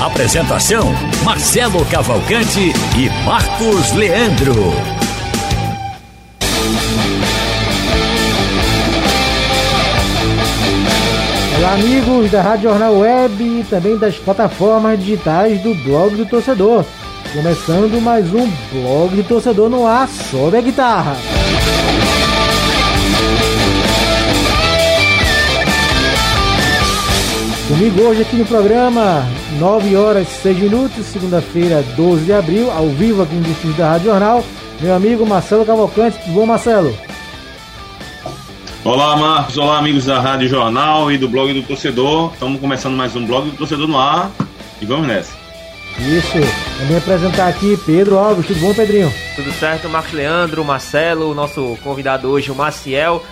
Apresentação: Marcelo Cavalcante e Marcos Leandro. Olá, amigos da Rádio Jornal Web e também das plataformas digitais do Blog do Torcedor. Começando mais um Blog do Torcedor no ar sobre a guitarra. Comigo hoje aqui no programa, 9 horas e 6 minutos, segunda-feira, 12 de abril, ao vivo aqui no estúdio da Rádio Jornal, meu amigo Marcelo Cavalcante. Tudo bom, Marcelo? Olá, Marcos. Olá, amigos da Rádio Jornal e do Blog do Torcedor. Estamos começando mais um Blog do Torcedor no ar e vamos nessa. Isso. Também apresentar aqui Pedro Alves. Tudo bom, Pedrinho? Tudo certo, Marcos Leandro, Marcelo, o nosso convidado hoje, o Maciel.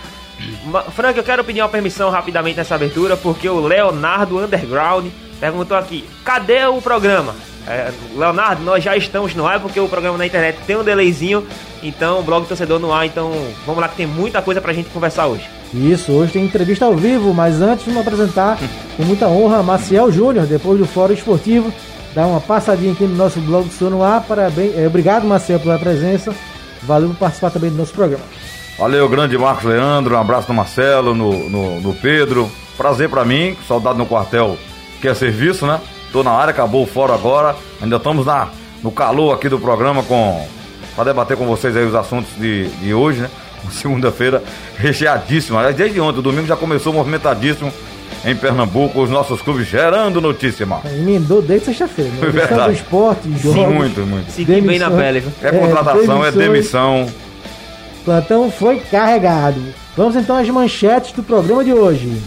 Frank, eu quero pedir uma permissão rapidamente nessa abertura, porque o Leonardo Underground perguntou aqui: cadê o programa? É, Leonardo, nós já estamos no ar porque o programa na internet tem um delayzinho, então o blog torcedor no ar, então vamos lá que tem muita coisa pra gente conversar hoje. Isso, hoje tem entrevista ao vivo, mas antes vamos apresentar com muita honra Maciel Júnior, depois do Fórum Esportivo, dar uma passadinha aqui no nosso blog torcedor no ar. Parabéns, é, obrigado Maciel pela presença, valeu por participar também do nosso programa. Valeu, grande Marcos Leandro, um abraço no Marcelo, no, no, no Pedro. Prazer para mim, soldado no quartel quer serviço, né? Tô na área, acabou o fórum agora. Ainda estamos na, no calor aqui do programa com para debater com vocês aí os assuntos de, de hoje, né? Segunda-feira recheadíssima. Desde ontem, o domingo já começou movimentadíssimo em Pernambuco, os nossos clubes gerando notícia, Marcos. Emendou desde sexta-feira, né? Foi verdade. do esporte, jogos, Muito, muito. Segui bem na pele, viu? É contratação, é demissões. demissão. Plantão foi carregado. Vamos então às manchetes do programa de hoje.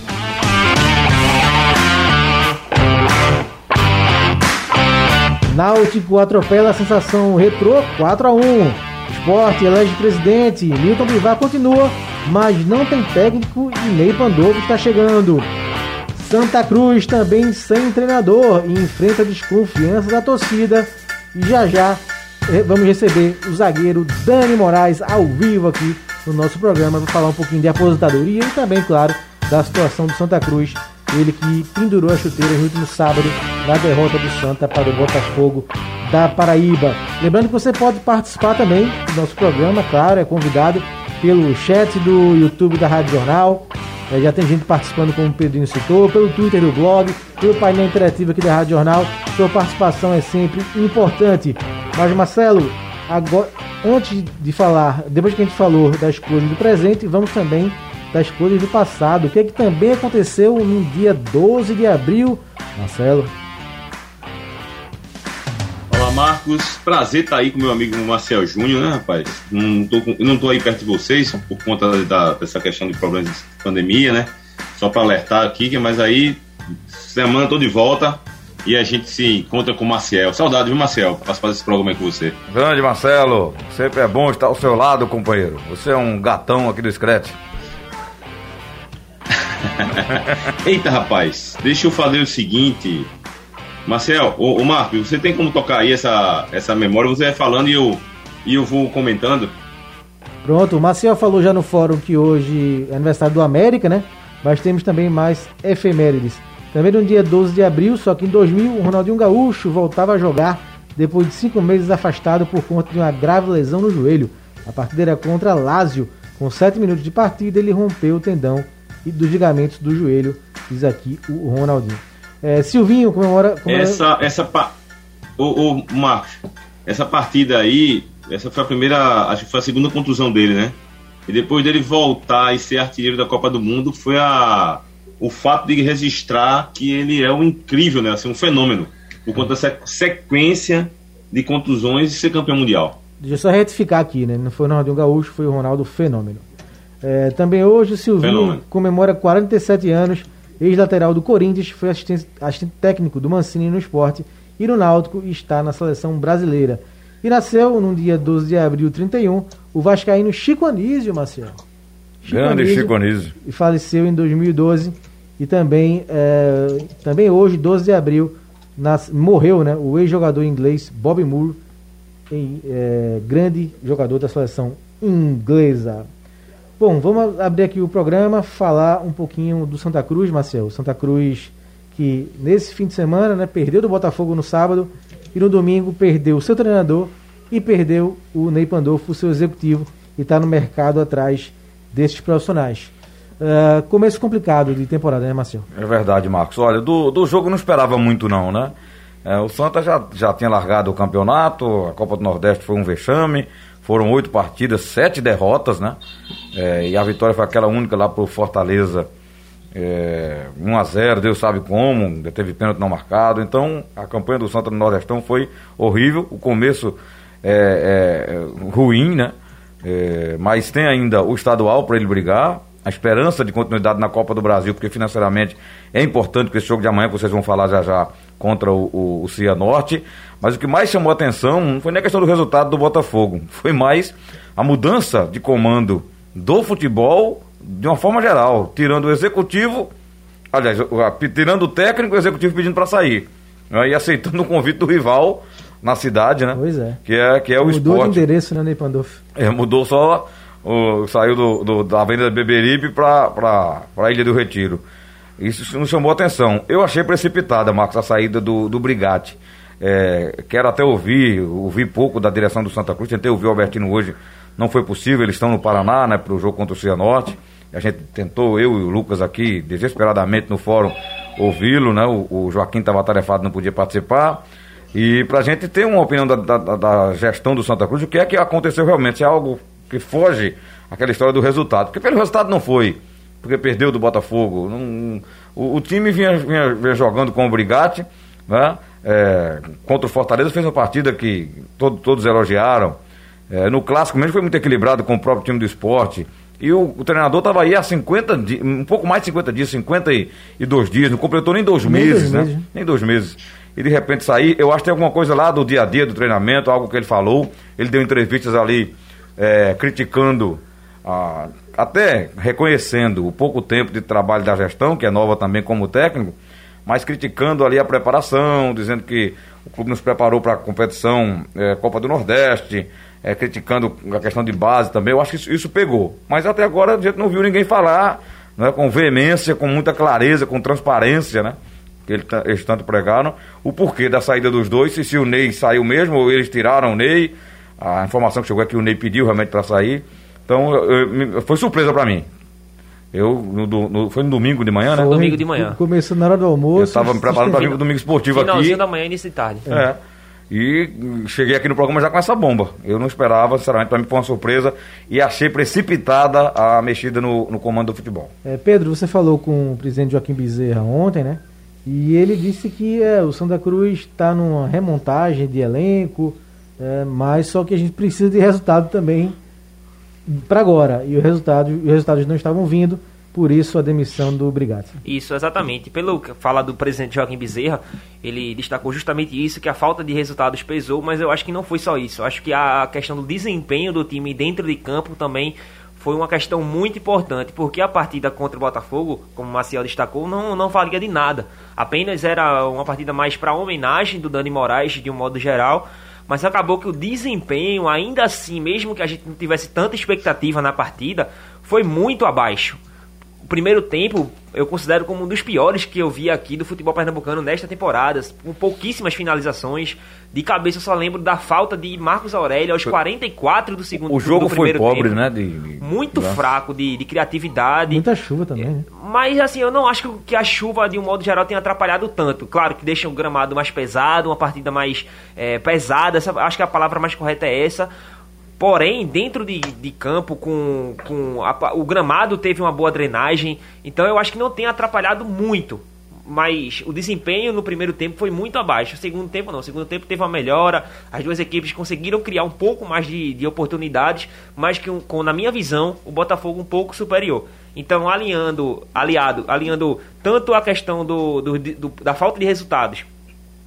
Náutico atropela a sensação retrô 4 a 1 Esporte elege presidente. Milton Bivar continua, mas não tem técnico e Ney Pandovo está chegando. Santa Cruz também sem treinador e enfrenta desconfiança da torcida. E já já vamos receber o zagueiro Dani Moraes ao vivo aqui no nosso programa para falar um pouquinho de aposentadoria e também, claro, da situação do Santa Cruz. Ele que pendurou a chuteira no último sábado na derrota do Santa para o Botafogo da Paraíba. Lembrando que você pode participar também do nosso programa, claro, é convidado pelo chat do YouTube da Rádio Jornal. É, já tem gente participando, como o Pedrinho citou, pelo Twitter do blog, pelo painel interativo aqui da Rádio Jornal. Sua participação é sempre importante. Mas, Marcelo, agora, antes de falar, depois que a gente falou das coisas do presente, vamos também das coisas do passado. O que, é que também aconteceu no dia 12 de abril, Marcelo? Olá, Marcos. Prazer estar aí com meu amigo Marcel Júnior, né, rapaz? Não tô, não tô aí perto de vocês por conta da- dessa questão de problemas de pandemia, né? Só para alertar aqui, mas aí semana tô de volta e a gente se encontra com o Marcel. Saudade, viu, Marcel? Participar desse programa aí com você. Grande Marcelo, sempre é bom estar ao seu lado, companheiro. Você é um gatão aqui do Scratch. Eita, rapaz, deixa eu fazer o seguinte. Marcel, ô, ô Marco, você tem como tocar aí essa, essa memória? Você vai falando e eu, e eu vou comentando. Pronto, o Marcel falou já no fórum que hoje é aniversário do América, né? Mas temos também mais efemérides. Também no dia 12 de abril, só que em 2000, o Ronaldinho Gaúcho voltava a jogar depois de cinco meses afastado por conta de uma grave lesão no joelho. A partida era contra Lazio. Com sete minutos de partida, ele rompeu o tendão e dos ligamentos do joelho, diz aqui o Ronaldinho. É, Silvinho comemora. comemora... Essa, essa, pa... ô, ô, Marcos, essa partida aí, essa foi a primeira, acho que foi a segunda contusão dele, né? E depois dele voltar e ser artilheiro da Copa do Mundo, foi a, o fato de registrar que ele é um incrível, né? Assim, um fenômeno. Por conta dessa sequência de contusões e ser campeão mundial. Deixa eu só retificar aqui, né? Não foi o Ronaldinho Gaúcho, foi o Ronaldo Fenômeno. É, também hoje o Silvinho Fenômeno. comemora 47 anos, ex-lateral do Corinthians, foi assistente, assistente técnico do Mancini no esporte e no Náutico está na seleção brasileira. E nasceu no dia 12 de abril de 31 o vascaíno Chico Anísio, Marcelo. Grande Chico Anísio. E faleceu em 2012 e também, é, também hoje, 12 de abril, nas, morreu né, o ex-jogador inglês Bob Moore, em, é, grande jogador da seleção inglesa. Bom, vamos abrir aqui o programa, falar um pouquinho do Santa Cruz, Marcel. Santa Cruz que nesse fim de semana né, perdeu do Botafogo no sábado e no domingo perdeu o seu treinador e perdeu o Ney Pandolfo, seu executivo, e está no mercado atrás desses profissionais. Uh, começo complicado de temporada, né, Marcelo? É verdade, Marcos. Olha, do, do jogo não esperava muito, não, né? É, o Santa já, já tinha largado o campeonato, a Copa do Nordeste foi um vexame, foram oito partidas, sete derrotas, né? É, e a vitória foi aquela única lá pro Fortaleza, é, 1 a 0 Deus sabe como, teve pênalti não marcado. Então, a campanha do Santa no Nordestão foi horrível. O começo é, é ruim, né? É, mas tem ainda o estadual para ele brigar a esperança de continuidade na Copa do Brasil, porque financeiramente é importante para esse jogo de amanhã, que vocês vão falar já já, contra o, o, o Cianorte. Mas o que mais chamou a atenção não foi nem a questão do resultado do Botafogo, foi mais a mudança de comando do futebol de uma forma geral, tirando o executivo, aliás, tirando o técnico e o executivo pedindo para sair. Né, e aceitando o convite do rival na cidade, né? Pois é. Que é, que é o mudou esporte. Mudou de endereço, né, Ney Pandolfo? É, mudou só o, saiu do, do, da Avenida Beberibe para a Ilha do Retiro. Isso nos chamou atenção. Eu achei precipitada, Marcos, a saída do, do Brigatti. É, quero até ouvir, ouvir pouco da direção do Santa Cruz, tentei ouvir o Albertino hoje, não foi possível, eles estão no Paraná, né, para o jogo contra o Cianorte. A gente tentou, eu e o Lucas aqui, desesperadamente no fórum, ouvi-lo, né? O, o Joaquim estava atarefado, não podia participar. E para a gente ter uma opinião da, da, da, gestão do Santa Cruz, o que é que aconteceu realmente? Se é algo que foge aquela história do resultado. Porque pelo resultado não foi, porque perdeu do Botafogo. Não, o, o, time vinha, vinha, vinha, jogando com o Brigatti, né? É, contra o Fortaleza fez uma partida que todo, todos elogiaram. É, no clássico mesmo foi muito equilibrado com o próprio time do esporte. E o, o treinador estava aí há 50 dias, um pouco mais de 50 dias, 52 dias, não completou nem dois nem meses, dois né? Meses. Nem dois meses. E de repente sair, eu acho que tem alguma coisa lá do dia a dia do treinamento, algo que ele falou. Ele deu entrevistas ali é, criticando, até reconhecendo o pouco tempo de trabalho da gestão, que é nova também como técnico, mas criticando ali a preparação, dizendo que o clube nos preparou para a competição é, Copa do Nordeste, é, criticando a questão de base também. Eu acho que isso, isso, pegou. Mas até agora a gente não viu ninguém falar né, com veemência, com muita clareza, com transparência, né? Que eles tanto pregaram, o porquê da saída dos dois, se, se o Ney saiu mesmo, ou eles tiraram o Ney, a informação que chegou é que o Ney pediu realmente para sair. Então, eu, eu, foi surpresa para mim. Eu, no, no, foi no domingo de manhã, né? Foi domingo de manhã. Começou na hora do almoço. Eu estava me preparando para vir pro domingo esportivo Finalzinho aqui. Finalzinho da manhã, início de tarde. É. é. E cheguei aqui no programa já com essa bomba. Eu não esperava, sinceramente, para mim foi uma surpresa e achei precipitada a mexida no, no comando do futebol. É, Pedro, você falou com o presidente Joaquim Bezerra ontem, né? E ele disse que é, o Santa Cruz está numa remontagem de elenco, é, mas só que a gente precisa de resultado também para agora. E o resultado, os resultados não estavam vindo, por isso a demissão do Brigatti. Isso, exatamente. Pelo que fala do presidente Joaquim Bezerra, ele destacou justamente isso, que a falta de resultados pesou, mas eu acho que não foi só isso. Eu acho que a questão do desempenho do time dentro de campo também foi uma questão muito importante, porque a partida contra o Botafogo, como o Maciel destacou, não, não valia de nada. Apenas era uma partida mais para homenagem do Dani Moraes, de um modo geral, mas acabou que o desempenho, ainda assim, mesmo que a gente não tivesse tanta expectativa na partida, foi muito abaixo. O primeiro tempo eu considero como um dos piores que eu vi aqui do futebol pernambucano nesta temporada, com pouquíssimas finalizações. De cabeça eu só lembro da falta de Marcos Aurélio aos 44 do segundo O jogo do foi pobre, tempo. né? De, de... Muito fraco de, de, criatividade. Muita chuva também, né? Mas assim, eu não acho que a chuva, de um modo geral, tenha atrapalhado tanto. Claro que deixa o gramado mais pesado, uma partida mais é, pesada. Essa, acho que a palavra mais correta é essa. Porém, dentro de, de campo, com, com a, o gramado teve uma boa drenagem. Então eu acho que não tem atrapalhado muito mas o desempenho no primeiro tempo foi muito abaixo. O segundo tempo não. O segundo tempo teve uma melhora. As duas equipes conseguiram criar um pouco mais de, de oportunidades, mas que, com, na minha visão, o Botafogo um pouco superior. Então, alinhando, aliado, alinhando tanto a questão do, do, do da falta de resultados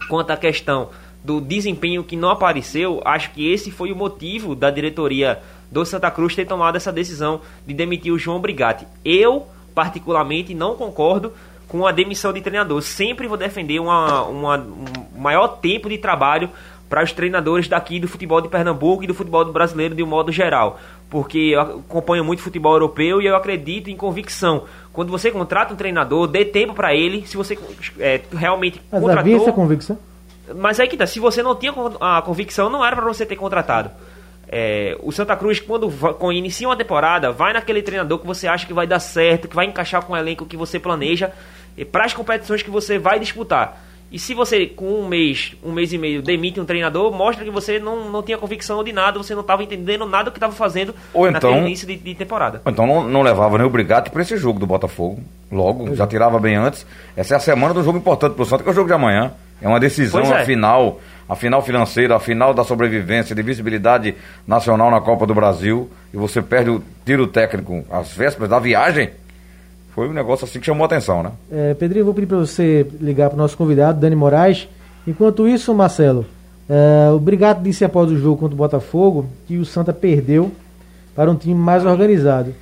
quanto à questão do desempenho que não apareceu, acho que esse foi o motivo da diretoria do Santa Cruz ter tomado essa decisão de demitir o João Brigatti. Eu, particularmente, não concordo com a demissão de treinador. Sempre vou defender uma, uma, um maior tempo de trabalho para os treinadores daqui do futebol de Pernambuco e do futebol brasileiro de um modo geral. Porque eu acompanho muito futebol europeu e eu acredito em convicção. Quando você contrata um treinador, dê tempo para ele. Se você é, realmente Mas contratou... havia essa convicção? Mas aí que tá, se você não tinha a convicção, não era para você ter contratado. É, o Santa Cruz, quando, quando inicia uma temporada, vai naquele treinador que você acha que vai dar certo, que vai encaixar com o elenco que você planeja, para as competições que você vai disputar. E se você, com um mês, um mês e meio, demite um treinador, mostra que você não, não tinha convicção de nada, você não estava entendendo nada do que estava fazendo ou então, naquele início de, de temporada. Ou então não, não levava nem o Brigatti para esse jogo do Botafogo. Logo, já tirava bem antes. Essa é a semana do jogo importante para o Santa, que é o jogo de amanhã. É uma decisão, é. a final, a final financeira, a final da sobrevivência, de visibilidade nacional na Copa do Brasil. E você perde o tiro técnico às vésperas da viagem foi um negócio assim que chamou a atenção, né? É, Pedrinho, vou pedir para você ligar para o nosso convidado, Dani Moraes. Enquanto isso, Marcelo, é, o Brigado disse após o jogo contra o Botafogo que o Santa perdeu para um time mais organizado.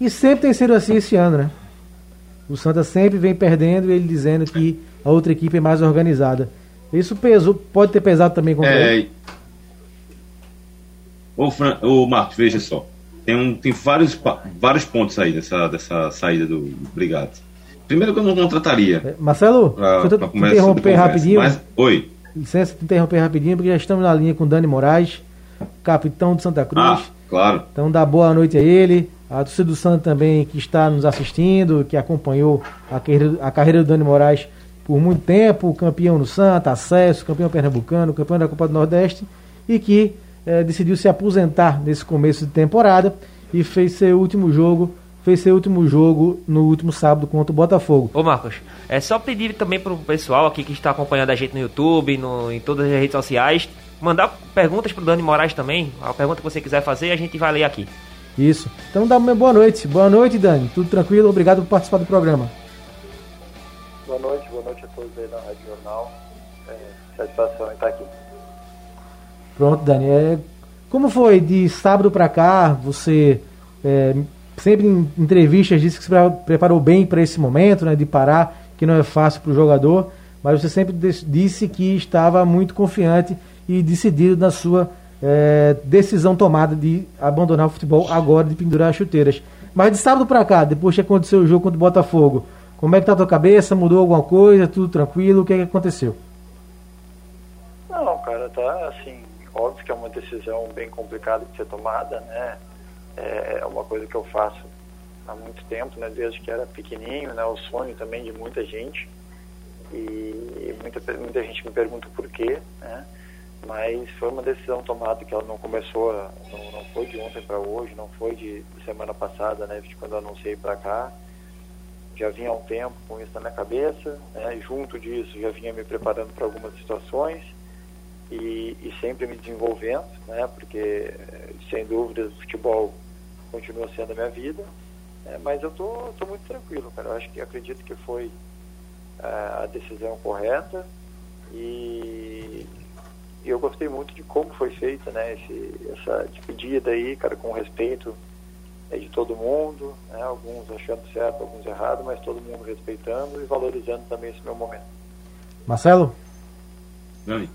E sempre tem sido assim esse ano, né? O Santa sempre vem perdendo e ele dizendo que a outra equipe é mais organizada. Isso pesou, pode ter pesado também com é... ele. Ô, Fran... Ô, Marcos, veja só tem, um, tem vários, vários pontos aí dessa, dessa saída do, Brigado. Primeiro que eu não contrataria. É, Marcelo, pra, eu interromper rapidinho. Mas, oi. Licença, te interromper rapidinho, porque já estamos na linha com Dani Moraes, capitão de Santa Cruz. Ah, claro. Então dá boa noite a ele. A torcida do Santa também que está nos assistindo, que acompanhou a carreira, a carreira do Dani Moraes por muito tempo, campeão no Santa, acesso, campeão pernambucano, campeão da Copa do Nordeste, e que é, decidiu se aposentar nesse começo de temporada e fez seu último jogo fez seu último jogo no último sábado contra o Botafogo. Ô Marcos, é só pedir também pro pessoal aqui que está acompanhando a gente no YouTube, no, em todas as redes sociais, mandar perguntas pro Dani Moraes também. A pergunta que você quiser fazer, a gente vai ler aqui. Isso. Então dá uma boa noite. Boa noite, Dani. Tudo tranquilo? Obrigado por participar do programa. Boa noite, boa noite a todos aí da Rádio Jornal. É, satisfação em estar aqui. Pronto, Dani. É, como foi de sábado para cá? Você é, sempre em entrevistas disse que se preparou bem para esse momento, né, de parar, que não é fácil para o jogador, mas você sempre disse que estava muito confiante e decidido na sua é, decisão tomada de abandonar o futebol agora, de pendurar as chuteiras. Mas de sábado para cá, depois que aconteceu o jogo contra o Botafogo, como é que tá a tua cabeça? Mudou alguma coisa? Tudo tranquilo? O que, é que aconteceu? Não, cara, tá assim, Óbvio que é uma decisão bem complicada de ser tomada, né? É, é uma coisa que eu faço há muito tempo, né? Desde que era pequenininho, né? O sonho também de muita gente e muita muita gente me pergunta por quê, né? Mas foi uma decisão tomada que ela não começou, não, não foi de ontem para hoje, não foi de, de, semana passada, né? De quando eu anunciei para cá. Já vinha há um tempo com isso na minha cabeça, né? Junto disso, já vinha me preparando para algumas situações e, e, sempre me desenvolvendo, né? Porque sem dúvidas o futebol continua sendo a minha vida, né? mas eu tô, tô muito tranquilo, cara. Eu acho que acredito que foi uh, a decisão correta e, e, eu gostei muito de como foi feita, né? Esse, essa despedida aí, cara, com respeito é, de todo mundo, né? Alguns achando certo, alguns errado, mas todo mundo respeitando e valorizando também esse meu momento. Marcelo? Dani.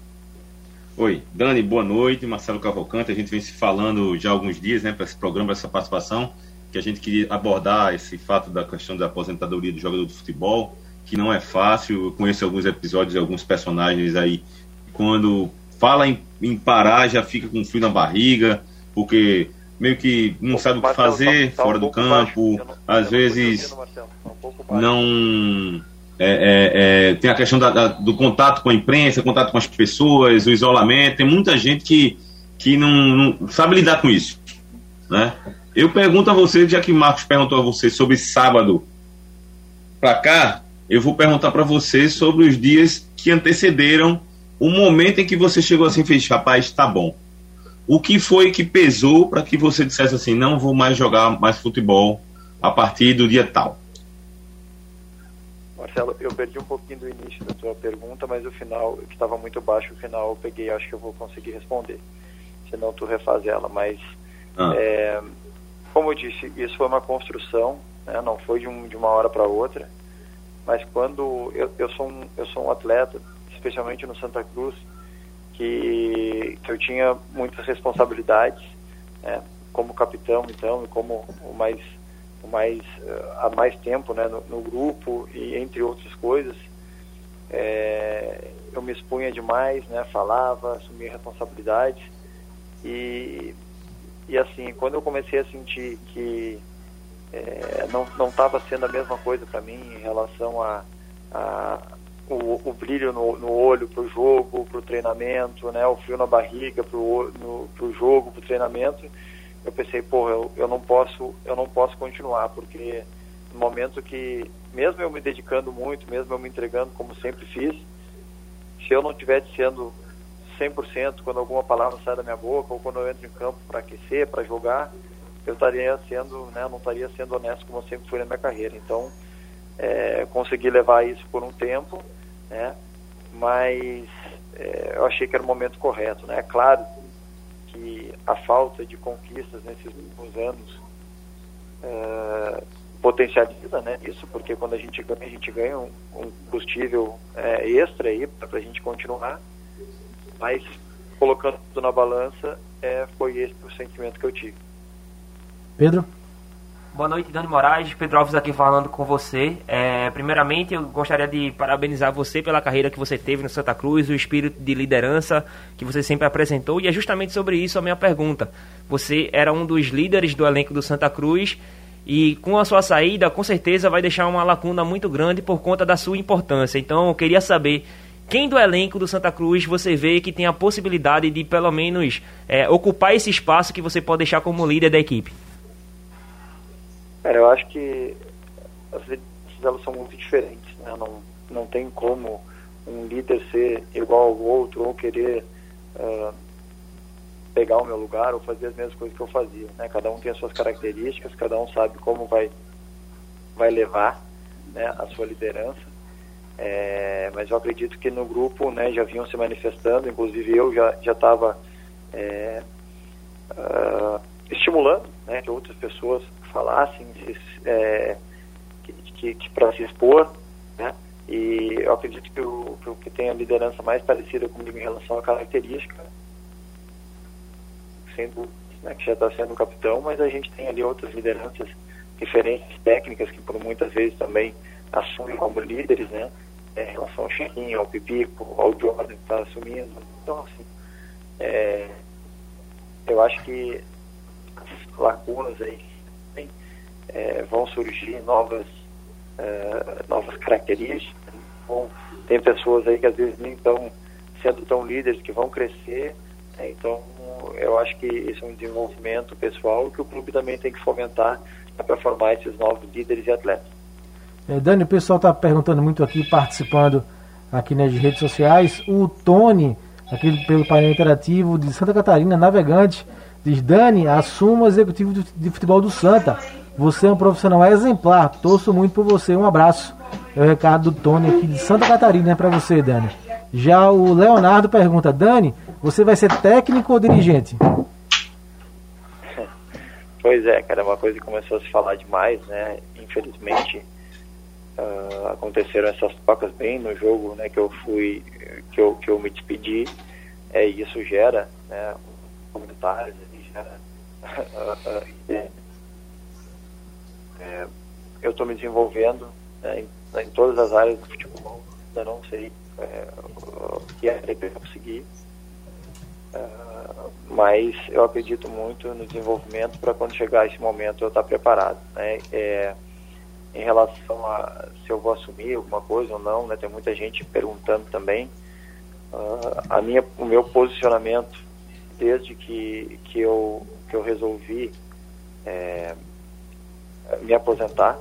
Oi, Dani, boa noite. Marcelo Cavalcante. A gente vem se falando já há alguns dias, né, para esse programa, para essa participação, que a gente queria abordar esse fato da questão da aposentadoria do jogador de futebol, que não é fácil. Eu conheço alguns episódios e alguns personagens aí, quando fala em, em, parar, já fica com frio na barriga, porque meio que não sabe o que fazer tá, tá fora um do campo, não, às vezes não é, é, é, tem a questão da, da, do contato com a imprensa, contato com as pessoas, o isolamento. Tem muita gente que, que não, não sabe lidar com isso. Né? Eu pergunto a você, já que Marcos perguntou a você sobre sábado para cá, eu vou perguntar para você sobre os dias que antecederam o momento em que você chegou assim e fez, rapaz, tá bom. O que foi que pesou para que você dissesse assim, não vou mais jogar mais futebol a partir do dia tal? Marcelo, eu perdi um pouquinho do início da tua pergunta, mas o final, que estava muito baixo, o final eu peguei, acho que eu vou conseguir responder. Senão tu refaz ela, mas Ah. é, como eu disse, isso foi uma construção, né, não foi de, um, de uma hora para outra, mas quando eu, eu, sou um, eu sou um atleta, especialmente no Santa Cruz, que, que eu tinha muitas responsabilidades, né, como capitão, então, e como o mais, o mais eh, há mais tempo né, no, no grupo e entre outras coisas, é, eu me expunha demais, né, falava, assumia responsabilidades e, e assim, quando eu comecei a sentir que é, não estava sendo a mesma coisa para mim em relação a, a o, o brilho no, no olho para o jogo, para o treinamento, né, o frio na barriga para o jogo, para o treinamento, eu pensei, pô, eu, eu não posso eu não posso continuar porque no momento que mesmo eu me dedicando muito, mesmo eu me entregando como sempre fiz, se eu não estivesse sendo 100% quando alguma palavra sai da minha boca ou quando eu entro em campo para aquecer, para jogar, eu estaria sendo, né, não estaria sendo honesto como eu sempre fui na minha carreira. Então, é, consegui levar isso por um tempo, né, mas é, eu achei que era o momento correto, né. É claro que a falta de conquistas nesses últimos anos é, potencializa, né, isso, porque quando a gente ganha, a gente ganha um, um combustível é, extra para a gente continuar mas colocando tudo na balança, é, foi esse o sentimento que eu tive. Pedro? Boa noite, Dani Moraes. Pedro Alves aqui falando com você. É, primeiramente, eu gostaria de parabenizar você pela carreira que você teve no Santa Cruz, o espírito de liderança que você sempre apresentou. E é justamente sobre isso a minha pergunta. Você era um dos líderes do elenco do Santa Cruz e com a sua saída, com certeza vai deixar uma lacuna muito grande por conta da sua importância. Então, eu queria saber quem do elenco do Santa Cruz você vê que tem a possibilidade de pelo menos é, ocupar esse espaço que você pode deixar como líder da equipe? Cara, eu acho que as lideranças elas são muito diferentes, né? Não, não tem como um líder ser igual ao outro ou querer uh, pegar o meu lugar ou fazer as mesmas coisas que eu fazia, né? Cada um tem as suas características, cada um sabe como vai vai levar né, a sua liderança. É, mas eu acredito que no grupo né, já vinham se manifestando, inclusive eu já já estava é, uh, estimulando né, que outras pessoas falassem se, é, que, que, que para se expor, né, e eu acredito que o, que tem a liderança mais parecida comigo em relação à característica, sendo né, que já está sendo capitão, mas a gente tem ali outras lideranças diferentes técnicas que por muitas vezes também assumem como líderes, né? Em relação ao Chiquinho, ao Pipico, ao Jordan que está assumindo. Então, assim, é, eu acho que as lacunas aí é, vão surgir novas, é, novas características. Bom, tem pessoas aí que às vezes nem estão sendo tão líderes que vão crescer. Né? Então, eu acho que isso é um desenvolvimento pessoal que o clube também tem que fomentar para formar esses novos líderes e atletas. É, Dani, o pessoal está perguntando muito aqui, participando aqui nas redes sociais. O Tony, aqui pelo painel interativo de Santa Catarina, navegante, diz: Dani, assuma o executivo de futebol do Santa. Você é um profissional exemplar. Torço muito por você. Um abraço. É o recado do Tony aqui de Santa Catarina para você, Dani. Já o Leonardo pergunta: Dani, você vai ser técnico ou dirigente? Pois é, cara, é uma coisa que começou a se falar demais, né? Infelizmente uh, aconteceram essas trocas bem no jogo, né? Que eu fui, que eu, que eu me despedi. É, isso gera, né? Comentários, gera. Uh, uh, é, eu estou me desenvolvendo né, em, em, todas as áreas do futebol. Ainda não sei é, o que é que eu conseguir. Uh, mas eu acredito muito no desenvolvimento para quando chegar esse momento eu estar preparado. Né? É, em relação a se eu vou assumir alguma coisa ou não, né? tem muita gente perguntando também. Uh, a minha, o meu posicionamento desde que, que, eu, que eu resolvi é, me aposentar,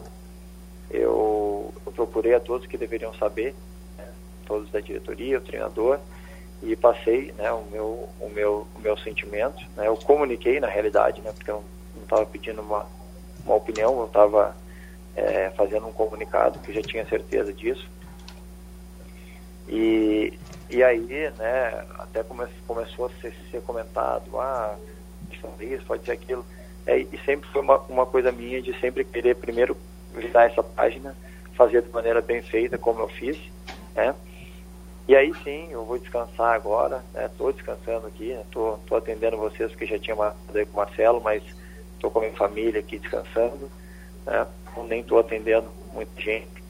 eu, eu, procurei a todos que deveriam saber, né? todos da diretoria, o treinador, e passei né, o, meu, o, meu, o meu sentimento. Né, eu comuniquei na realidade, né, porque eu não estava pedindo uma, uma opinião, eu estava é, fazendo um comunicado que já tinha certeza disso. E, e aí, né, até come, começou a ser, ser comentado, ah, isso, pode ser aquilo. É, e sempre foi uma, uma coisa minha de sempre querer primeiro virar essa página, fazer de maneira bem feita, como eu fiz, né? E aí sim, eu vou descansar agora, estou né? descansando aqui, estou né? atendendo vocês porque já tinha uma com o Marcelo, mas estou com a minha família aqui descansando, né? nem estou atendendo muita gente.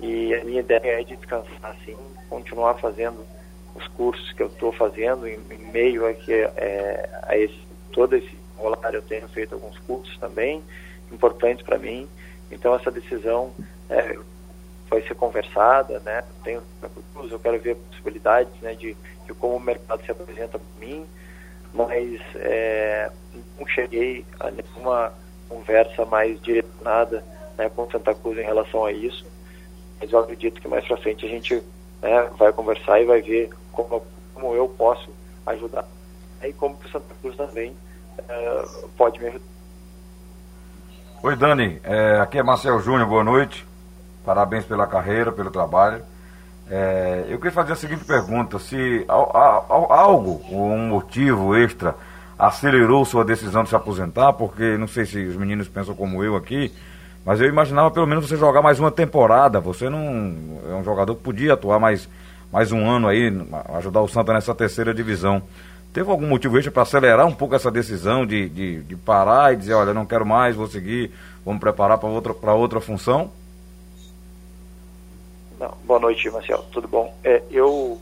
E a minha ideia é de descansar assim, continuar fazendo os cursos que eu estou fazendo em, em, meio a, que, é, a esse, todo esse rolar eu tenho feito alguns cursos também importantes para mim. Então essa decisão é, vai ser conversada, né? Tenho, eu quero ver possibilidades, né, de, de como o mercado se apresenta para mim, mas é, não cheguei a nenhuma conversa mais direcionada né, com Santa Cruz em relação a isso. Mas eu acredito que mais para frente a gente né, vai conversar e vai ver como, como eu posso ajudar. E como o Santa Cruz também é, pode me ajudar. Oi, Dani. É, aqui é Marcel Júnior, boa noite. Parabéns pela carreira, pelo trabalho. É, eu queria fazer a seguinte pergunta: se algo, um motivo extra, acelerou sua decisão de se aposentar, porque não sei se os meninos pensam como eu aqui, mas eu imaginava pelo menos você jogar mais uma temporada. Você não é um jogador que podia atuar mais, mais um ano aí, ajudar o Santa nessa terceira divisão. Teve algum motivo extra para acelerar um pouco essa decisão de, de, de, parar e dizer, olha, não quero mais, vou seguir, vamos preparar para outra, outra função? Não. Boa noite, Marcelo. Tudo bom? É, eu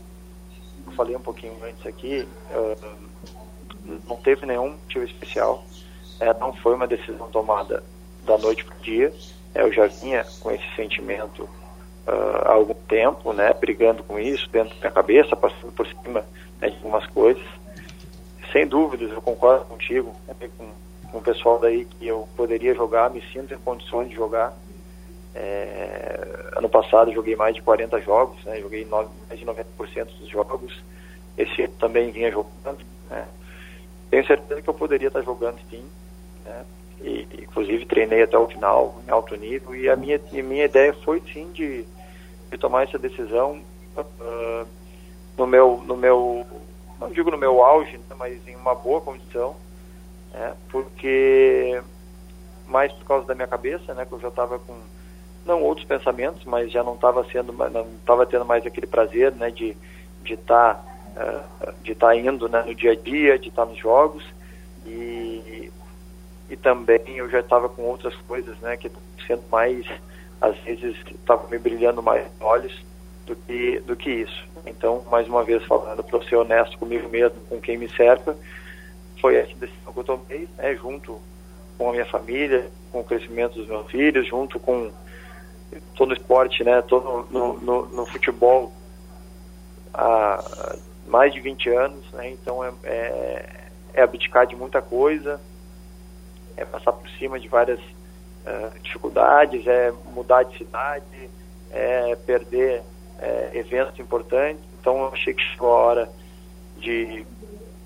falei um pouquinho antes aqui, uh, não teve nenhum motivo especial, é, não foi uma decisão tomada da noite para o dia. É, eu já vinha com esse sentimento uh, há algum tempo, né, brigando com isso dentro da minha cabeça, passando por cima né, de algumas coisas sem dúvidas, eu concordo contigo, né, com, com o pessoal daí que eu poderia jogar, me sinto em condições de jogar. É, ano passado joguei mais de 40 jogos, né, joguei mais de 90% dos jogos. Esse ano também vinha jogando. Né. Tenho certeza que eu poderia estar jogando sim. Né, e, inclusive treinei até o final em alto nível e a minha, a minha ideia foi sim de, de tomar essa decisão uh, no meu no meu não digo no meu auge, né, mas em uma boa condição, né, porque mais por causa da minha cabeça, né, que eu já estava com não outros pensamentos, mas já não estava sendo, não estava tendo mais aquele prazer, né, de de estar tá, uh, de estar tá indo né, no dia a dia, de estar tá nos jogos e e também eu já estava com outras coisas, né, que sendo mais às vezes estava me brilhando mais olhos do que, do que isso. Então, mais uma vez falando, para ser honesto comigo mesmo, com quem me cerca, foi essa decisão que eu tomei, né, junto com a minha família, com o crescimento dos meus filhos, junto com todo esporte, né, todo no, no, no, futebol há mais de 20 anos, né, então é, é, é abdicar de muita coisa, é passar por cima de várias uh, dificuldades, é mudar de cidade, é perder é, eventos importantes. Então eu achei que chegou a hora de,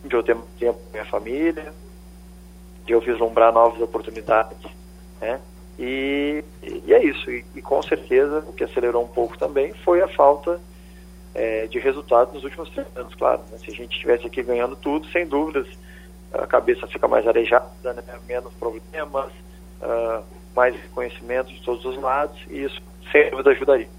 de eu ter tempo com minha família, de eu vislumbrar novas oportunidades, né? E, e é isso. E, e, com certeza o que acelerou um pouco também foi a falta é, de resultados nos últimos três anos, claro. Né? Se a gente estivesse aqui ganhando tudo, sem dúvidas, a cabeça fica mais arejada, né? menos problemas, uh, mais conhecimento de todos os lados, e isso sem dúvida ajudaria.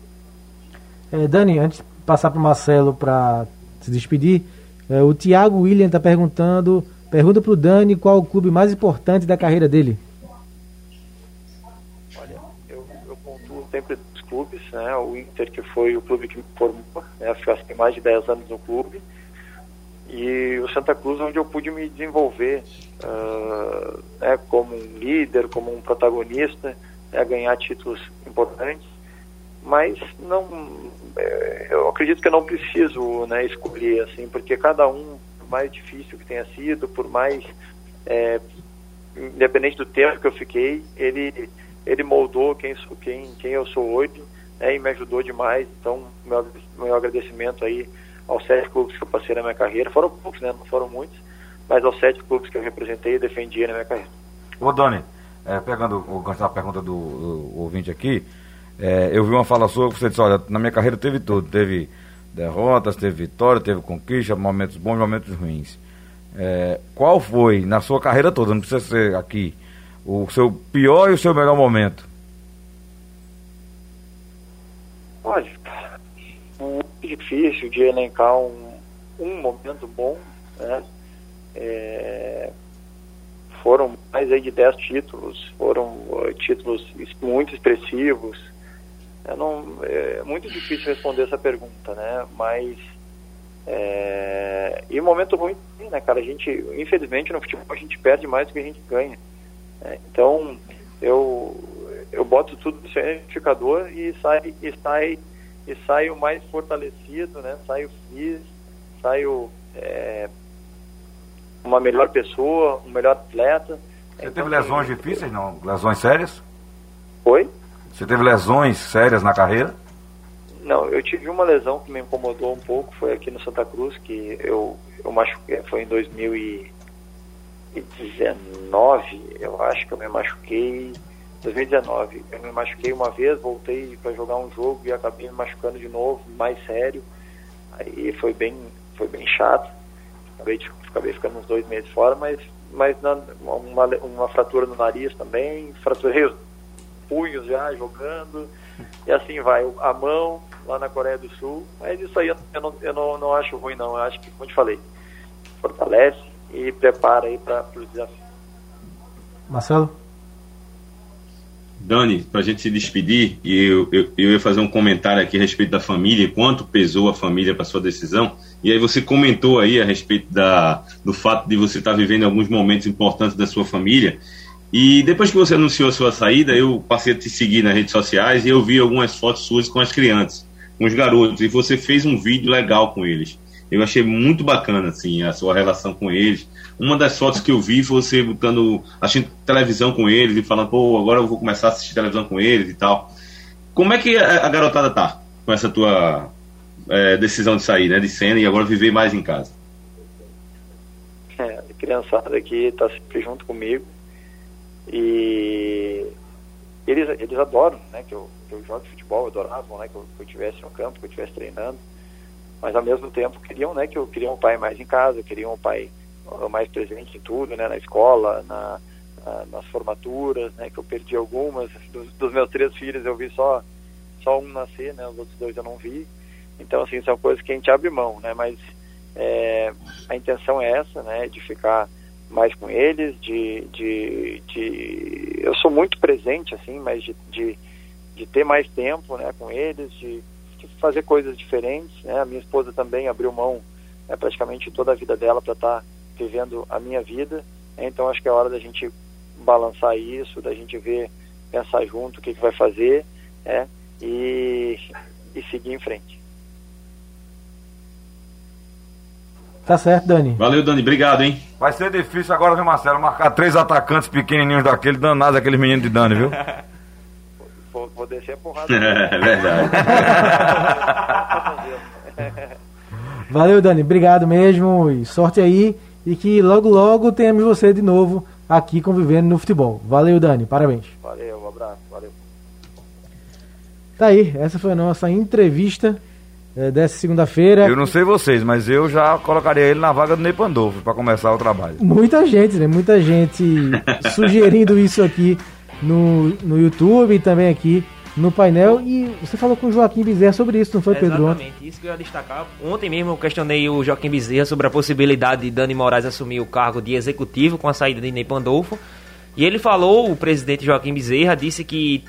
É, Dani, antes de passar para o Marcelo para se despedir, é, o Thiago William está perguntando, pergunta para o Dani qual o clube mais importante da carreira dele. Olha, eu, eu pontuo sempre dos clubes, né? O Inter que foi o clube que me formou, né? Fiquei mais de 10 anos no clube e o Santa Cruz onde eu pude me desenvolver uh, né, como um líder, como um protagonista, né, ganhar títulos importantes mas não é, eu acredito que eu não preciso né, escolher assim porque cada um por mais difícil que tenha sido por mais é, independente do tempo que eu fiquei ele ele moldou quem sou quem quem eu sou hoje né, e me ajudou demais. Então meu meu agradecimento aí aos sete clubes que eu passei na minha carreira. Foram poucos né não foram muitos mas aos sete clubes que eu representei e defendi na minha carreira. Ô Dani é, pegando o da pergunta do, do ouvinte aqui, é, eu vi uma fala sua que você disse, olha, na minha carreira teve tudo, teve derrotas, teve vitória, teve conquista, momentos bons, momentos ruins. É, qual foi, na sua carreira toda, não precisa ser aqui, o seu pior e o seu melhor momento? Olha, muito difícil de elencar um, um momento bom, né? É, foram mais aí de 10 títulos, foram uh, títulos muito expressivos. Não, é muito difícil responder essa pergunta, né? Mas é, e momento ruim, né, cara? A gente, infelizmente, no futebol a gente perde mais do que a gente ganha. Né? Então, eu eu boto tudo no certificador e sai e sai e saio mais fortalecido, né? Saio feliz, saio é, uma melhor pessoa, um melhor atleta. Você então, teve lesões difíceis, não? Lesões sérias? Oi? Você teve lesões sérias na carreira? Não, eu tive uma lesão que me incomodou um pouco, foi aqui no Santa Cruz, que eu, eu machuquei, foi em 2019, eu acho que eu me machuquei 2019. Eu me machuquei uma vez, voltei para jogar um jogo e acabei me machucando de novo, mais sério. Aí foi bem, foi bem chato. Acabei, acabei ficando uns dois meses fora, mas, mas na, uma, uma fratura no nariz também, fraturei os punhos já jogando, e assim vai. A mão lá na Coreia do Sul, mas isso aí eu não, eu não, não acho ruim não, eu acho que, como eu te falei, fortalece e prepara aí para o desafio. Marcelo? Dani, para a gente se despedir, e eu, eu, eu, ia fazer um comentário aqui a respeito da família, quanto pesou a família para sua decisão. E aí você comentou aí a respeito da, do fato de você estar tá vivendo alguns momentos importantes da sua família. E depois que você anunciou a sua saída, eu passei a te seguir nas redes sociais e eu vi algumas fotos suas com as crianças, com os garotos, e você fez um vídeo legal com eles. Eu achei muito bacana assim a sua relação com eles uma das fotos que eu vi foi você botando, assistindo televisão com eles e falando, pô, agora eu vou começar a assistir televisão com eles e tal. Como é que a, garotada tá com essa tua é, decisão de sair, né, de cena e agora viver mais em casa? É, a criançada aqui tá sempre junto comigo e eles, eles adoram, né, que eu, que eu jogue futebol, adoravam, né, que eu, que eu estivesse no campo, que eu estivesse treinando, mas ao mesmo tempo queriam, né, que eu queria um pai mais em casa, queriam um pai mais presente em tudo, né, na escola, na, na, nas formaturas, né, que eu perdi algumas. Dos, dos, meus três filhos eu vi só, só um nascer, né, os outros dois eu não vi. Então, assim, são coisas que a gente abre mão, né, mas é, a intenção é essa, né, de ficar mais com eles, de, de, de eu sou muito presente, assim, mas de, de, de ter mais tempo, né, com eles, de, de fazer coisas diferentes, né, a minha esposa também abriu mão né, praticamente toda a vida dela para estar tá vivendo a minha vida. Então acho que é hora da gente balançar isso, da gente ver, pensar junto o que, que vai fazer é, e, e seguir em frente. Tá certo, Dani. Valeu, Dani. Obrigado, hein? Vai ser difícil agora, viu, Marcelo? Marcar três atacantes pequenininhos daquele, danados, aquele menino de Dani, viu? vou, vou descer a porrada. é verdade. Valeu, Dani. Obrigado mesmo e sorte aí e que logo logo tenhamos você de novo aqui convivendo no futebol. Valeu, Dani, parabéns. Valeu, um abraço, valeu. Tá aí, essa foi a nossa entrevista é, dessa segunda-feira. Eu não sei vocês, mas eu já colocaria ele na vaga do Ney Pandolfo para começar o trabalho. Muita gente, né? Muita gente sugerindo isso aqui no, no YouTube e também aqui no painel. E você falou com o Joaquim Bezerra sobre isso, não foi, Pedro? Exatamente, isso que eu ia destacar. Ontem mesmo eu questionei o Joaquim Bezerra sobre a possibilidade de Dani Moraes assumir o cargo de executivo com a saída de Ney Pandolfo. E ele falou, o presidente Joaquim Bezerra disse que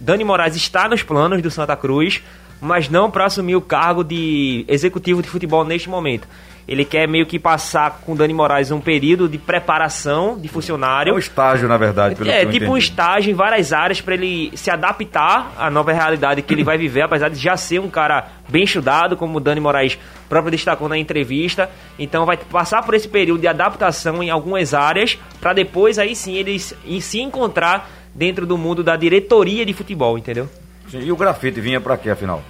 Dani Moraes está nos planos do Santa Cruz, mas não para assumir o cargo de executivo de futebol neste momento. Ele quer meio que passar com o Dani Moraes um período de preparação de funcionário. É um estágio, na verdade. Pelo é, tipo entendi. um estágio em várias áreas para ele se adaptar à nova realidade que ele vai viver, apesar de já ser um cara bem estudado, como o Dani Moraes próprio destacou na entrevista. Então vai passar por esse período de adaptação em algumas áreas, para depois aí sim ele se encontrar dentro do mundo da diretoria de futebol, entendeu? Sim, e o grafite vinha para quê, afinal?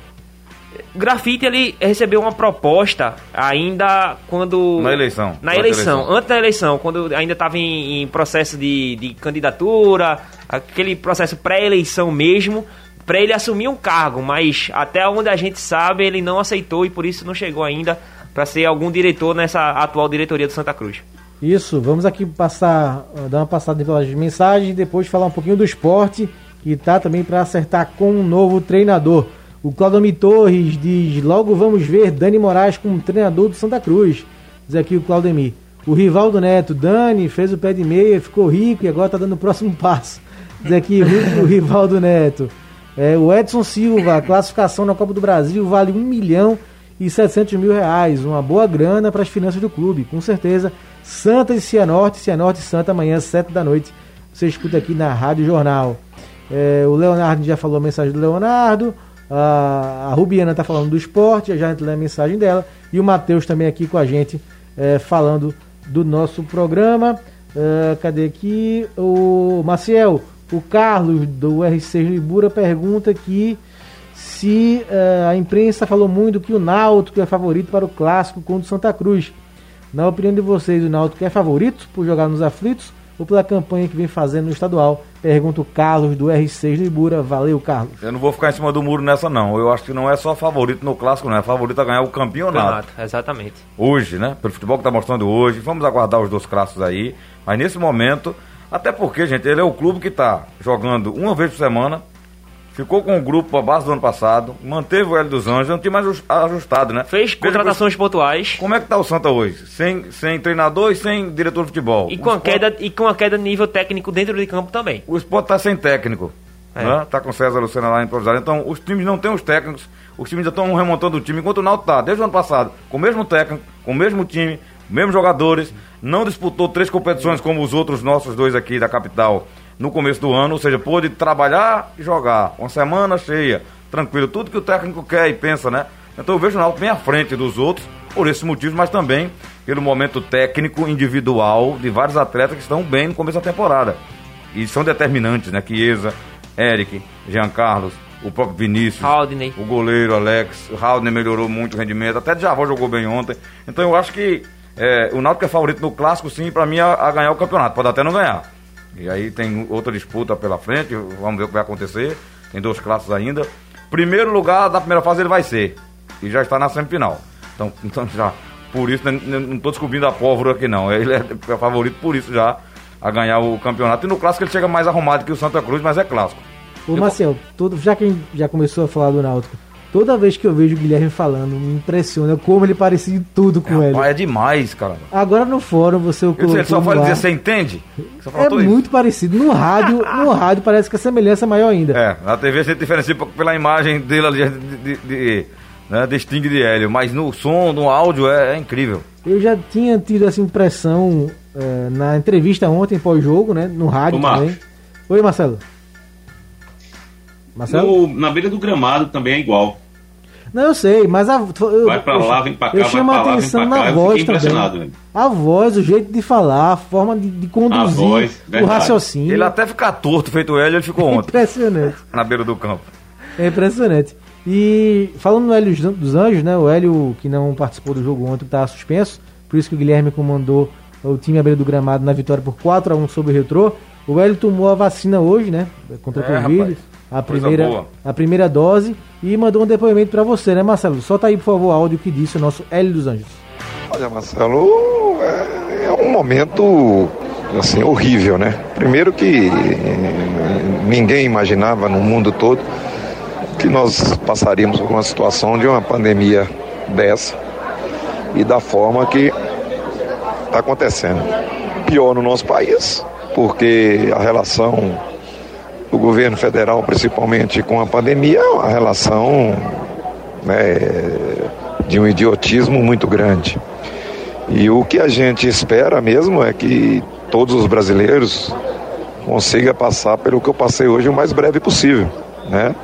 Grafite ele recebeu uma proposta ainda quando. Na eleição. Na eleição, eleição, antes da eleição, quando ainda estava em, em, processo de, de candidatura, aquele processo pré-eleição mesmo, para ele assumir um cargo, mas até onde a gente sabe ele não aceitou e por isso não chegou ainda para ser algum diretor nessa atual diretoria do Santa Cruz. Isso, vamos aqui passar, dar uma passada pelas mensagens e depois falar um pouquinho do esporte, que tá também para acertar com um novo treinador. O Claudomir Torres diz: Logo vamos ver Dani Moraes como treinador do Santa Cruz. Diz aqui o Claudemir. O Rivaldo Neto, Dani, fez o pé de meia, ficou rico e agora tá dando o próximo passo. Diz aqui o Rivaldo Neto. É, o Edson Silva, classificação na Copa do Brasil vale 1 milhão e 700 mil reais. Uma boa grana para as finanças do clube, com certeza. Santa e Cianorte, Cianorte e Santa, amanhã, 7 da noite. Você escuta aqui na Rádio Jornal. É, o Leonardo já falou a mensagem do Leonardo. A, a Rubiana está falando do esporte, já entrou a mensagem dela. E o Matheus também aqui com a gente, é, falando do nosso programa. É, cadê aqui? O Maciel, o Carlos do R6 Libura pergunta aqui se uh, a imprensa falou muito que o Náutico é favorito para o clássico contra o Santa Cruz. Na opinião de vocês, o Náutico é favorito por jogar nos aflitos ou pela campanha que vem fazendo no estadual? Pergunta o Carlos do R6 Libura. Valeu, Carlos. Eu não vou ficar em cima do muro nessa, não. Eu acho que não é só favorito no clássico, não. É favorito a ganhar o campeonato. campeonato exatamente. Hoje, né? Pelo futebol que está mostrando hoje. Vamos aguardar os dois clássicos aí. Mas nesse momento, até porque, gente, ele é o clube que está jogando uma vez por semana ficou com o grupo a base do ano passado, manteve o Hélio dos Anjos, não tinha mais ajustado, né? Fez contratações pontuais. Como é que tá o Santa hoje? Sem, sem treinador e sem diretor de futebol. E com, a queda, e com a queda de nível técnico dentro de campo também. O esporte tá sem técnico. É. Né? Tá com César Lucena lá improvisado. Então, os times não têm os técnicos, os times já estão remontando o time, enquanto o Náutico tá, desde o ano passado, com o mesmo técnico, com o mesmo time, mesmos jogadores, não disputou três competições como os outros nossos dois aqui da capital no começo do ano, ou seja, pôde trabalhar e jogar. Uma semana cheia, tranquilo, tudo que o técnico quer e pensa, né? Então eu vejo o Náutico bem à frente dos outros, por esses motivos, mas também pelo momento técnico individual de vários atletas que estão bem no começo da temporada. E são determinantes, né? Chiesa, Eric, Jean Carlos, o próprio Vinícius, Haldney. o goleiro Alex, o Haldney melhorou muito o rendimento, até Djavan jogou bem ontem. Então eu acho que é, o Náutico é favorito no clássico, sim, para mim a, a ganhar o campeonato. Pode até não ganhar e aí tem outra disputa pela frente, vamos ver o que vai acontecer. Tem dois classes ainda. Primeiro lugar da primeira fase ele vai ser. E já está na semifinal. Então, então já, por isso, né, não estou descobrindo a pólvora aqui não. Ele é, favorito por isso já a ganhar o campeonato. E no clássico ele chega mais arrumado que o Santa Cruz, mas é clássico. Ô Marcel, todo, já que já começou a falar do Náutico, Toda vez que eu vejo o Guilherme falando, me impressiona como ele parecia em tudo com é, ele. É demais, cara. Agora no fórum você o colocou. Ele só fala dizer, você entende? é isso. muito parecido. No rádio, no rádio parece que a semelhança é maior ainda. É, na TV gente diferencia pela imagem dele ali de, de, de, né, de Sting de Hélio, mas no som, no áudio é, é incrível. Eu já tinha tido essa impressão é, na entrevista ontem pós-jogo, né? No rádio Ô, também. Oi, Marcelo. Marcelo? No, na beira do gramado também é igual. Não, eu sei, mas a. Eu, vai pra lá, vem pra cá, eu chamo a atenção na cá, voz também. A voz, o jeito de falar, a forma de, de conduzir voz, o raciocínio. Ele até ficar torto, feito ele, ele ficou ontem. impressionante. na beira do campo. É impressionante. E falando no Hélio dos Anjos, né? O Hélio que não participou do jogo ontem está suspenso, por isso que o Guilherme comandou o time à beira do gramado na vitória por 4 a 1 sobre o Retrô. O Hélio tomou a vacina hoje, né? Contra é, o Covid. Rapaz a primeira, a primeira dose e mandou um depoimento para você, né, Marcelo? Solta aí, por favor, o áudio que disse o nosso Hélio dos Anjos. Olha, Marcelo, é, é um momento assim horrível, né? Primeiro que ninguém imaginava no mundo todo que nós passaríamos por uma situação de uma pandemia dessa e da forma que está acontecendo. Pior no nosso país, porque a relação do governo federal, principalmente com a pandemia, é uma relação né, de um idiotismo muito grande. E o que a gente espera mesmo é que todos os brasileiros consigam passar pelo que eu passei hoje o mais breve possível, né?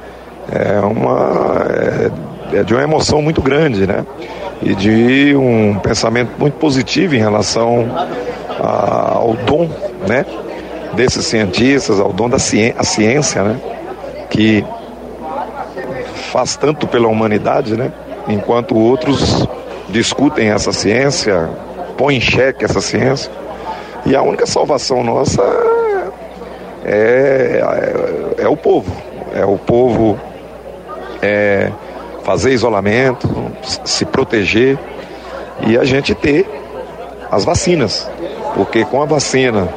É uma é, é de uma emoção muito grande, né? E de um pensamento muito positivo em relação a, ao dom, né? Desses cientistas, ao dom da ciência, ciência né? que faz tanto pela humanidade, né? Enquanto outros discutem essa ciência, põem em xeque essa ciência. E a única salvação nossa é, é, é o povo. É o povo é, fazer isolamento, se proteger e a gente ter as vacinas. Porque com a vacina,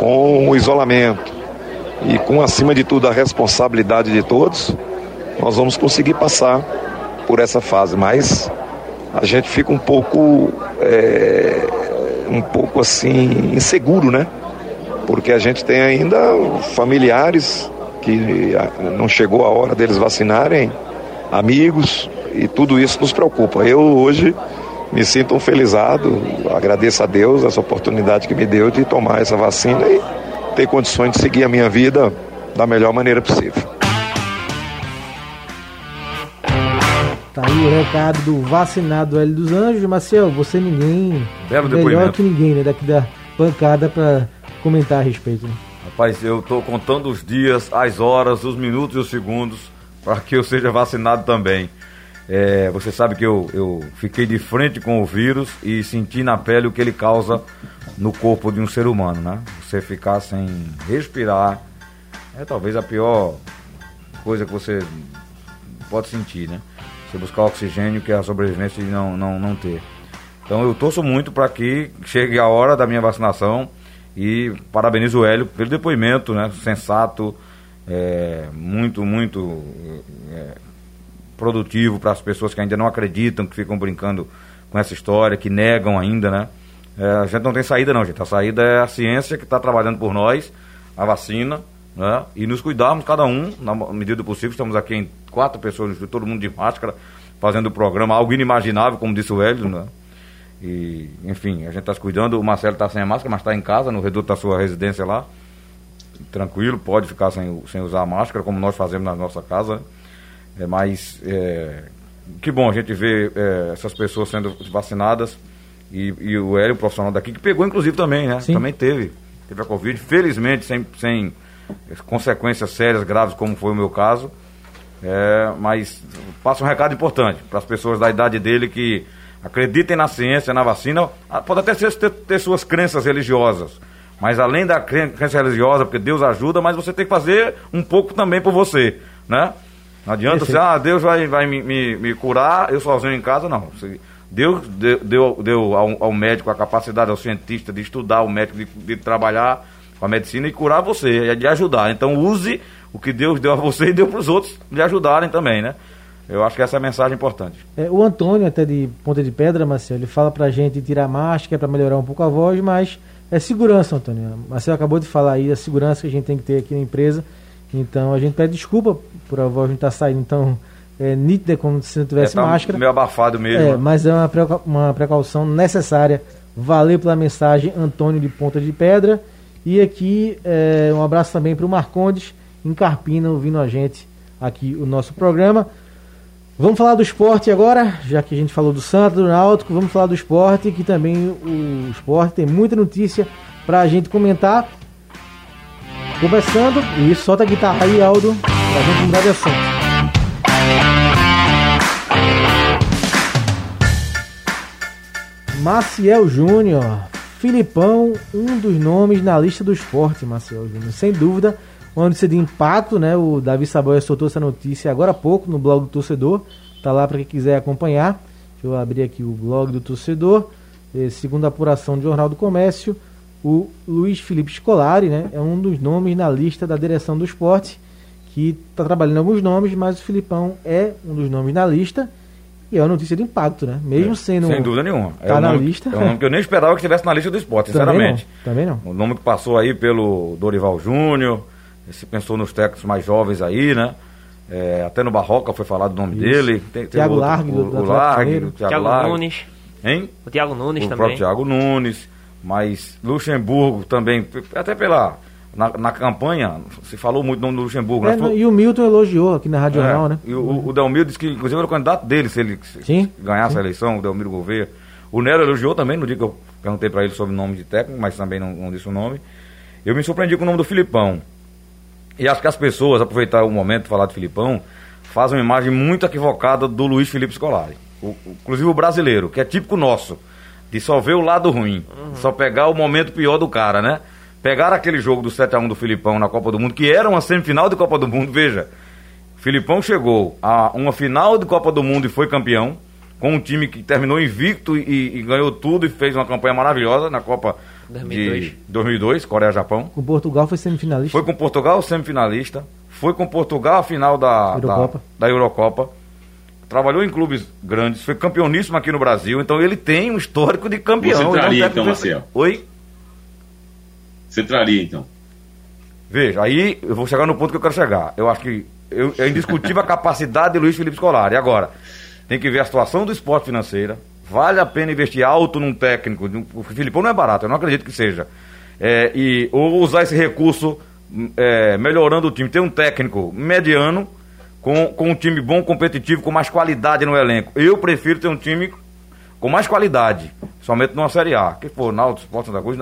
com o isolamento e com, acima de tudo, a responsabilidade de todos, nós vamos conseguir passar por essa fase. Mas a gente fica um pouco, é, um pouco assim, inseguro, né? Porque a gente tem ainda familiares que não chegou a hora deles vacinarem, amigos, e tudo isso nos preocupa. Eu hoje me sinto um felizado, agradeço a Deus essa oportunidade que me deu de tomar essa vacina e ter condições de seguir a minha vida da melhor maneira possível. Tá aí o recado do vacinado Hélio dos Anjos. Marcel, você é ninguém Belo melhor depoimento. que ninguém, né? Daqui da bancada pra comentar a respeito. Né? Rapaz, eu tô contando os dias, as horas, os minutos e os segundos para que eu seja vacinado também. É, você sabe que eu, eu fiquei de frente com o vírus e senti na pele o que ele causa no corpo de um ser humano, né? Você ficar sem respirar é talvez a pior coisa que você pode sentir, né? Você buscar oxigênio que é a sobrevivência de não, não, não ter. Então eu torço muito para que chegue a hora da minha vacinação e parabenizo o Hélio pelo depoimento, né? Sensato, é, muito, muito é, produtivo para as pessoas que ainda não acreditam, que ficam brincando com essa história, que negam ainda, né? É, a gente não tem saída não, gente. A saída é a ciência que está trabalhando por nós, a vacina, né? E nos cuidarmos cada um, na medida do possível. Estamos aqui em quatro pessoas, todo mundo de máscara, fazendo o programa, algo inimaginável, como disse o Hélio, né? E, enfim, a gente está se cuidando. O Marcelo está sem a máscara, mas está em casa, no reduto da sua residência lá. Tranquilo, pode ficar sem, sem usar a máscara, como nós fazemos na nossa casa. né? É, mas é, que bom a gente ver é, essas pessoas sendo vacinadas. E, e o Hélio, profissional daqui, que pegou inclusive também, né? Sim. Também teve. Teve a Covid, felizmente, sem, sem consequências sérias, graves, como foi o meu caso. É, mas passa um recado importante para as pessoas da idade dele que acreditem na ciência, na vacina. Ah, Pode até ser, ter, ter suas crenças religiosas, mas além da cren- crença religiosa, porque Deus ajuda, mas você tem que fazer um pouco também por você, né? Não adianta você, ah, Deus vai, vai me, me, me curar, eu sozinho em casa, não. Deus deu, deu, deu ao, ao médico a capacidade, ao cientista, de estudar, o médico de, de trabalhar com a medicina e curar você, de ajudar. Então use o que Deus deu a você e deu para os outros de ajudarem também, né? Eu acho que essa é a mensagem importante. É, o Antônio, até de Ponta de Pedra, Marcelo, ele fala pra gente tirar a máscara para melhorar um pouco a voz, mas é segurança, Antônio. Marcelo acabou de falar aí a segurança que a gente tem que ter aqui na empresa. Então a gente pede desculpa por a voz não estar saindo tão é, nítida como se não tivesse é, tá máscara. meio abafado mesmo. É, mas é uma, precau- uma precaução necessária. Valeu pela mensagem, Antônio de Ponta de Pedra. E aqui é, um abraço também para o Marcondes, em Carpina, ouvindo a gente aqui o nosso programa. Vamos falar do esporte agora, já que a gente falou do Santos, do Náutico, vamos falar do esporte, que também o esporte tem muita notícia para a gente comentar. Começando, e solta a guitarra aí, Aldo, pra gente mudar de assunto. Maciel Júnior, Filipão, um dos nomes na lista do esporte, Maciel Júnior. Sem dúvida, uma notícia de impacto, né? O Davi Saboia soltou essa notícia agora há pouco no blog do torcedor. Tá lá para quem quiser acompanhar. Deixa eu abrir aqui o blog do torcedor. Eh, segundo a apuração do Jornal do Comércio, o Luiz Felipe Scolari, né? É um dos nomes na lista da direção do esporte, que está trabalhando alguns nomes, mas o Filipão é um dos nomes na lista. E é uma notícia de impacto, né? Mesmo sendo. Sem dúvida nenhuma. Tá um na nome, lista. É um nome que eu nem esperava que estivesse na lista do esporte, Também sinceramente. não, também não. O nome que passou aí pelo Dorival Júnior, se pensou nos técnicos mais jovens aí, né? É, até no Barroca foi falado o nome Isso. dele. Tem, tem Thiago outro, Largue, do- o, do o Largue, o Thiago, Thiago Largue. Nunes. Hein? O Thiago Nunes o também. próprio Thiago Nunes, mas Luxemburgo também, até pela. Na, na campanha, se falou muito do nome do Luxemburgo. É, né? Falou- e o Milton elogiou aqui na Rádio é, Jornal, né? E o, o Delmiro disse que, inclusive, era o candidato dele, se ele se Sim, ganhasse sim. a eleição, o Delmiro Gouveia. O Nero elogiou também, no dia que eu perguntei para ele sobre o nome de técnico, mas também não, não disse o nome. Eu me surpreendi com o nome do Filipão. E acho que as pessoas, aproveitar o momento de falar de Filipão, faz uma imagem muito equivocada do Luiz Felipe Scolari. O, inclusive o brasileiro, que é típico nosso, de só ver o lado ruim, só pegar o momento pior do cara, né? Pegaram aquele jogo do 7x1 do Filipão na Copa do Mundo, que era uma semifinal de Copa do Mundo, veja. Filipão chegou a uma final de Copa do Mundo e foi campeão, com um time que terminou invicto e, e ganhou tudo e fez uma campanha maravilhosa na Copa 2002. de 2002, Coreia-Japão. Com Portugal foi semifinalista. Foi com Portugal semifinalista, foi com Portugal a final da Eurocopa. da, da Eurocopa. Trabalhou em clubes grandes, foi campeoníssimo aqui no Brasil, então ele tem um histórico de campeão. Você ele traria, técnico então. Marcel? Oi? Você traria, então. Veja, aí eu vou chegar no ponto que eu quero chegar. Eu acho que eu, é indiscutível a capacidade de Luiz Felipe Scolari. Agora, tem que ver a situação do esporte financeira. Vale a pena investir alto num técnico. O Filipão não é barato, eu não acredito que seja. É, e, ou usar esse recurso é, melhorando o time. Ter um técnico mediano, com, com um time bom, competitivo, com mais qualidade no elenco. Eu prefiro ter um time com mais qualidade, somente numa Série A. Que for Náutico, Sport Santa Cruz.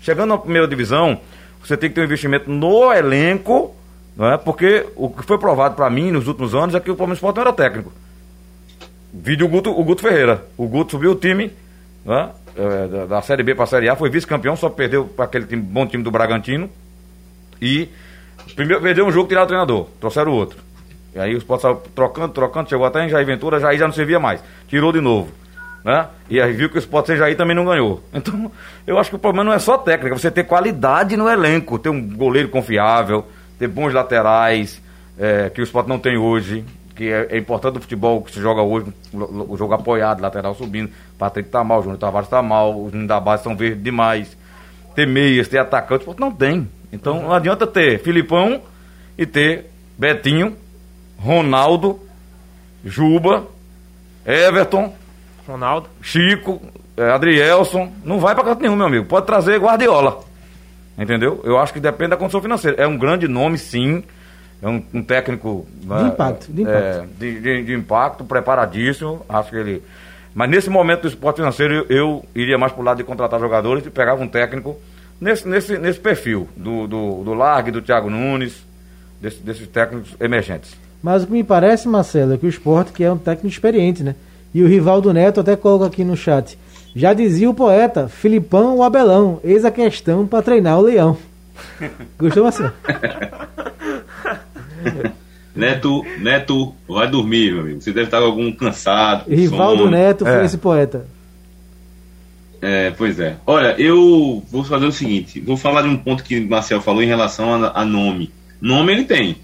chegando na primeira divisão, você tem que ter um investimento no elenco, não é? porque o que foi provado para mim nos últimos anos é que o Palmeiras Sport não era técnico. Vídeo o Guto, o Guto Ferreira. O Guto subiu o time né? da, da Série B para a Série A, foi vice-campeão, só perdeu para aquele time- bom time do Bragantino. E primeiro perdeu um jogo, tiraram o treinador, trouxeram o outro. E aí o Sport trocando, trocando, chegou até em Jair Ventura, Jair já não servia mais. Tirou de novo. Né? E aí viu que o Sport sem Jair também não ganhou. Então, eu acho que o problema não é só técnica, você ter qualidade no elenco, ter um goleiro confiável, ter bons laterais, é, que o Sport não tem hoje, que é, é importante do futebol que se joga hoje, o, o jogo apoiado, lateral subindo. Patrick tá mal, o Júnior Tavares tá mal, os meninos da base são verdes demais. Ter meias, ter atacantes, o Sport não tem. Então não adianta ter Filipão e ter Betinho, Ronaldo, Juba, Everton, Ronaldo. Chico, eh, Adrielson, não vai pra canto nenhum, meu amigo. Pode trazer Guardiola. Entendeu? Eu acho que depende da condição financeira. É um grande nome, sim. É um, um técnico. né, impacto, de é, impacto. de, de- de impacto, preparadíssimo. Acho que ele. Mas nesse momento do esporte financeiro, eu, eu iria mais pro lado de contratar jogadores e pegava um técnico nesse, nesse, nesse perfil do, do, do Largue, do Thiago Nunes, desse- desses técnicos emergentes. Mas o que me parece, Marcelo, é que o esporte que é um técnico experiente, né? E o Rivaldo Neto até coloca aqui no chat. Já dizia o poeta, Filipão o Abelão, eis a questão para treinar o leão. Gostou, Marcelo? Neto, Neto, vai dormir, meu amigo. Você deve estar com algum cansado. com Rivaldo sono. Neto foi É. esse poeta. É, pois é. Olha, eu vou fazer o seguinte: vou falar de um ponto que o Marcel falou em relação a, a nome. Nome ele tem.